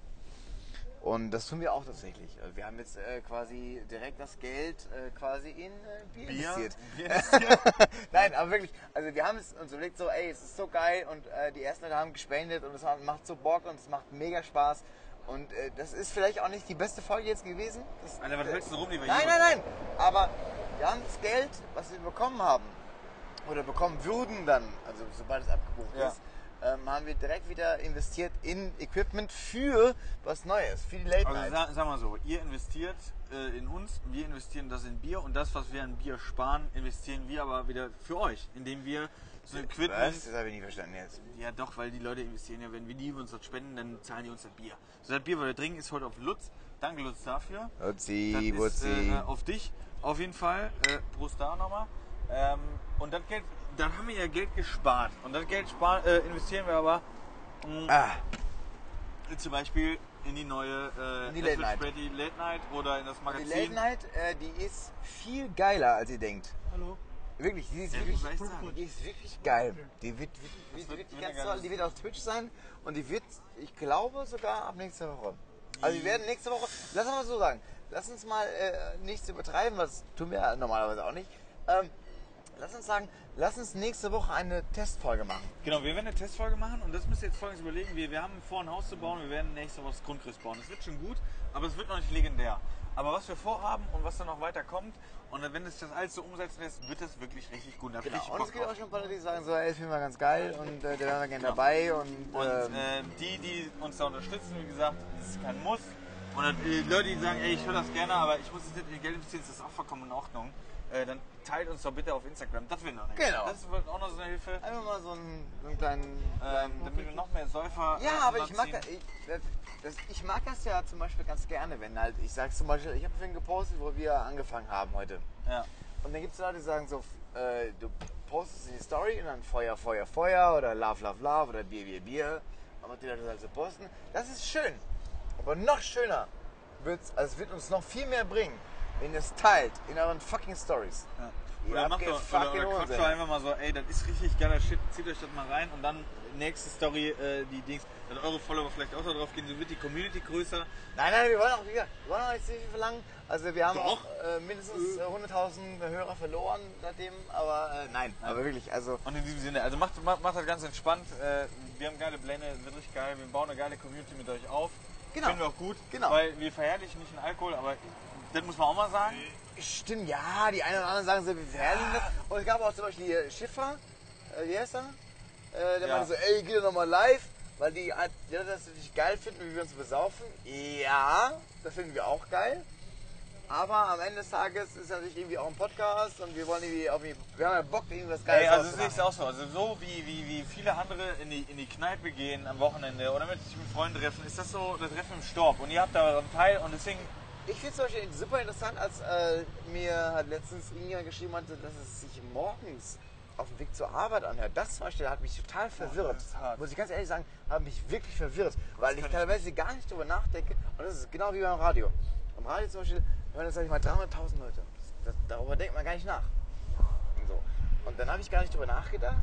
Und das tun wir auch tatsächlich. Also Wir haben jetzt äh, quasi direkt das Geld äh, quasi in äh, Bier, Bier, investiert. Bier. [laughs] Nein, aber wirklich, also wir haben es uns überlegt so, ey, es ist so geil und äh, die ersten Leute haben gespendet und es macht so Bock und es macht mega Spaß. Und äh, das ist vielleicht auch nicht die beste Folge jetzt gewesen. Das, Alter, was hältst du rum, lieber Nein, nein, nein. Aber wir haben das Geld, was wir bekommen haben, oder bekommen würden dann, also sobald es abgebucht Ja. ist, ähm, haben wir direkt wieder investiert in Equipment für was Neues, für die Late Also Night. sa sag mal so, ihr investiert äh, in uns, wir investieren das in Bier und das, was wir an Bier sparen, investieren wir aber wieder für euch, indem wir so Equipment... was? Das habe ich nicht verstanden jetzt. Ja doch, weil die Leute investieren ja, wenn wir die uns das spenden, dann zahlen die uns das Bier. So, das Bier, was wir trinken, ist heute auf Lutz. Danke Lutz dafür. Ist Wutzi. äh, auf dich, auf jeden Fall. Äh, Prost da nochmal. Ähm, und das Geld, dann haben wir ja Geld gespart. Und das Geld sparen, äh, investieren wir aber ah, zum Beispiel in die neue äh, In die Late Night. Spready Late Night oder in das die Magazin. Late Night, äh, die ist viel geiler, als ihr denkt. Hallo. Wirklich, die ist Ja, wirklich, muss ich sagen. die ist wirklich geil. Die wird, wird, wird, wird- wird toll. Die wird auf Twitch sein und die wird, ich glaube, sogar ab nächster Woche. Also wir werden nächste Woche, lass uns mal so sagen, lass uns mal äh, nichts übertreiben, was tun wir ja normalerweise auch nicht. Ähm, lass uns sagen, lass uns nächste Woche eine Testfolge machen. Genau, wir werden eine Testfolge machen und das müsst ihr jetzt folgendes überlegen. Wir, wir haben vor, ein Haus zu bauen, wir werden nächste Woche das Grundriss bauen. Das wird schon gut, aber es wird noch nicht legendär. Aber was wir vorhaben und was dann noch weiter kommt, und wenn es das alles so umsetzen lässt, wird das wirklich richtig gut. Da Genau. Und es gibt auch schon ein paar Leute, die sagen so, ey, das finden wir ganz geil und äh, da wären wir gerne Genau. dabei und, Und äh, die, die uns da unterstützen, wie gesagt, das ist kein Muss. Und dann, äh, Leute, die sagen, ey, ich höre das gerne, aber ich muss jetzt nicht in Geld investieren, das ist auch vollkommen in Ordnung. Äh, dann teilt uns doch bitte auf Instagram. Das wäre noch nicht. Genau. Das wird auch noch so eine Hilfe. einfach mal so einen, so einen kleinen... Ähm, damit wir noch mehr Säufer. Ja, äh, aber ich mag, das, ich, das, das, ich mag das ja zum Beispiel ganz gerne, wenn halt, ich sag zum Beispiel, ich habe vorhin gepostet, wo wir angefangen haben heute. Ja. Und dann gibt es Leute, die sagen so, äh, du postest die Story und dann Feuer, Feuer, Feuer oder Love, Love, Love oder Bier, Bier, Bier. Aber die Leute halt so posten. Das ist schön. Aber noch schöner wird's, also es wird uns noch viel mehr bringen, wenn ihr es teilt in euren fucking Stories. Ja. Oder macht doch, oder, fucking oder quatscht Unsinn. doch einfach mal so, ey, das ist richtig geiler Shit, zieht euch das mal rein und dann nächste Story, äh, die Dings, dass eure Follower vielleicht auch da drauf gehen, so wird die Community größer. Nein, nein, wir wollen auch, wir wollen auch nicht so viel verlangen. Also wir haben Doch. auch äh, mindestens äh, 100.000 Hörer verloren seitdem, aber äh, nein, aber wirklich, also Und in diesem Sinne, also macht, macht, macht das ganz entspannt. Äh, wir haben geile Pläne, wird richtig geil. Wir bauen eine geile Community mit euch auf. Genau. Finden wir auch gut. Genau. Weil wir verherrlichen nicht den Alkohol, aber das muss man auch mal sagen. stimmt, ja, die einen oder anderen sagen so, wir verherrlichen das. Und es gab auch zum Beispiel hier Schiffer, äh, wie heißt er? Äh, der Ja. meinte so, ey, geh doch nochmal live, weil die, die das natürlich geil finden, wie wir uns besaufen. Ja, das finden wir auch geil. Aber am Ende des Tages ist natürlich irgendwie auch ein Podcast und wir wollen irgendwie, auch irgendwie wir haben ja Bock, irgendwas Geiles Ey, also ich es auch so. Also so wie, wie, wie viele andere in die, in die Kneipe gehen am Wochenende oder mit sich mit Freunden treffen, ist das so das Treffen im Storb. Und ihr habt da einen Teil und deswegen, Ich finde es zum Beispiel super interessant, als äh, mir hat letztens irgendjemand geschrieben hatte, dass es sich morgens auf dem Weg zur Arbeit anhört. Das zum Beispiel hat mich total verwirrt. das ist hart. Muss ich ganz ehrlich sagen, hat mich wirklich verwirrt, weil ich kann ich teilweise gar nicht drüber nachdenke. Und das ist genau wie beim Radio. Am Radio zum Beispiel hören das, sag ich mal, 300.000 Leute. Das, darüber denkt man gar nicht nach. Und, so. und dann habe ich gar nicht drüber nachgedacht,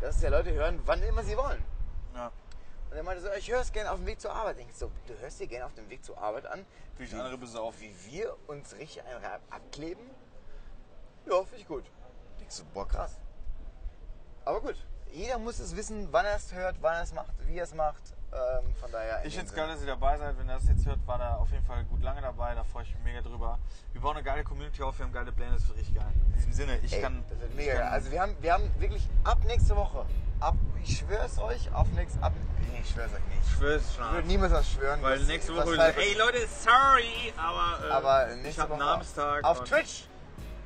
dass ja Leute hören, wann immer sie wollen. ja, Und er meinte so, ich höre es gerne auf dem Weg zur Arbeit. Ich so, du hörst dir gerne auf dem Weg zur Arbeit an, wie ich andere besaufen. wie wir uns richtig einen ab- abkleben? Ja, finde ich gut. Denkst du, boah, krass. Aber gut, jeder muss es wissen, wann er es hört, wann er es macht, wie er es macht. Ähm, von daher. Ich finde es geil, dass ihr dabei seid. Wenn ihr das jetzt hört, war da auf jeden Fall gut lange dabei. Da freue ich mich mega drüber. Wir bauen eine geile Community auf, wir haben geile Pläne, das wird richtig geil. In diesem Sinne, ich Ey, kann. das wird mega geil. Also wir haben, wir haben wirklich ab nächste Woche, ab, ich schwöre es euch, auf nächste, ab, nee, ich schwöre es euch nicht. ich schwör's Ich würde schon. niemals was schwören. Weil was- nächste Woche, falsch ey ist. Leute, sorry, aber, äh, Aber ich habe Namenstag. Auf Twitch.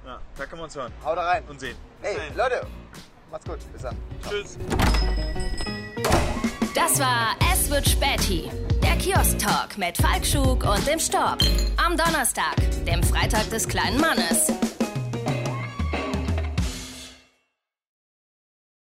Ja, da können wir uns hören Haut rein. und sehen. Bis Ey, dahin. Leute, macht's gut. Bis dann. Tschüss. Das war Es wird Späti, der Kiosk-Talk mit Falk Schug und dem Storb. Am Donnerstag, dem Freitag des kleinen Mannes.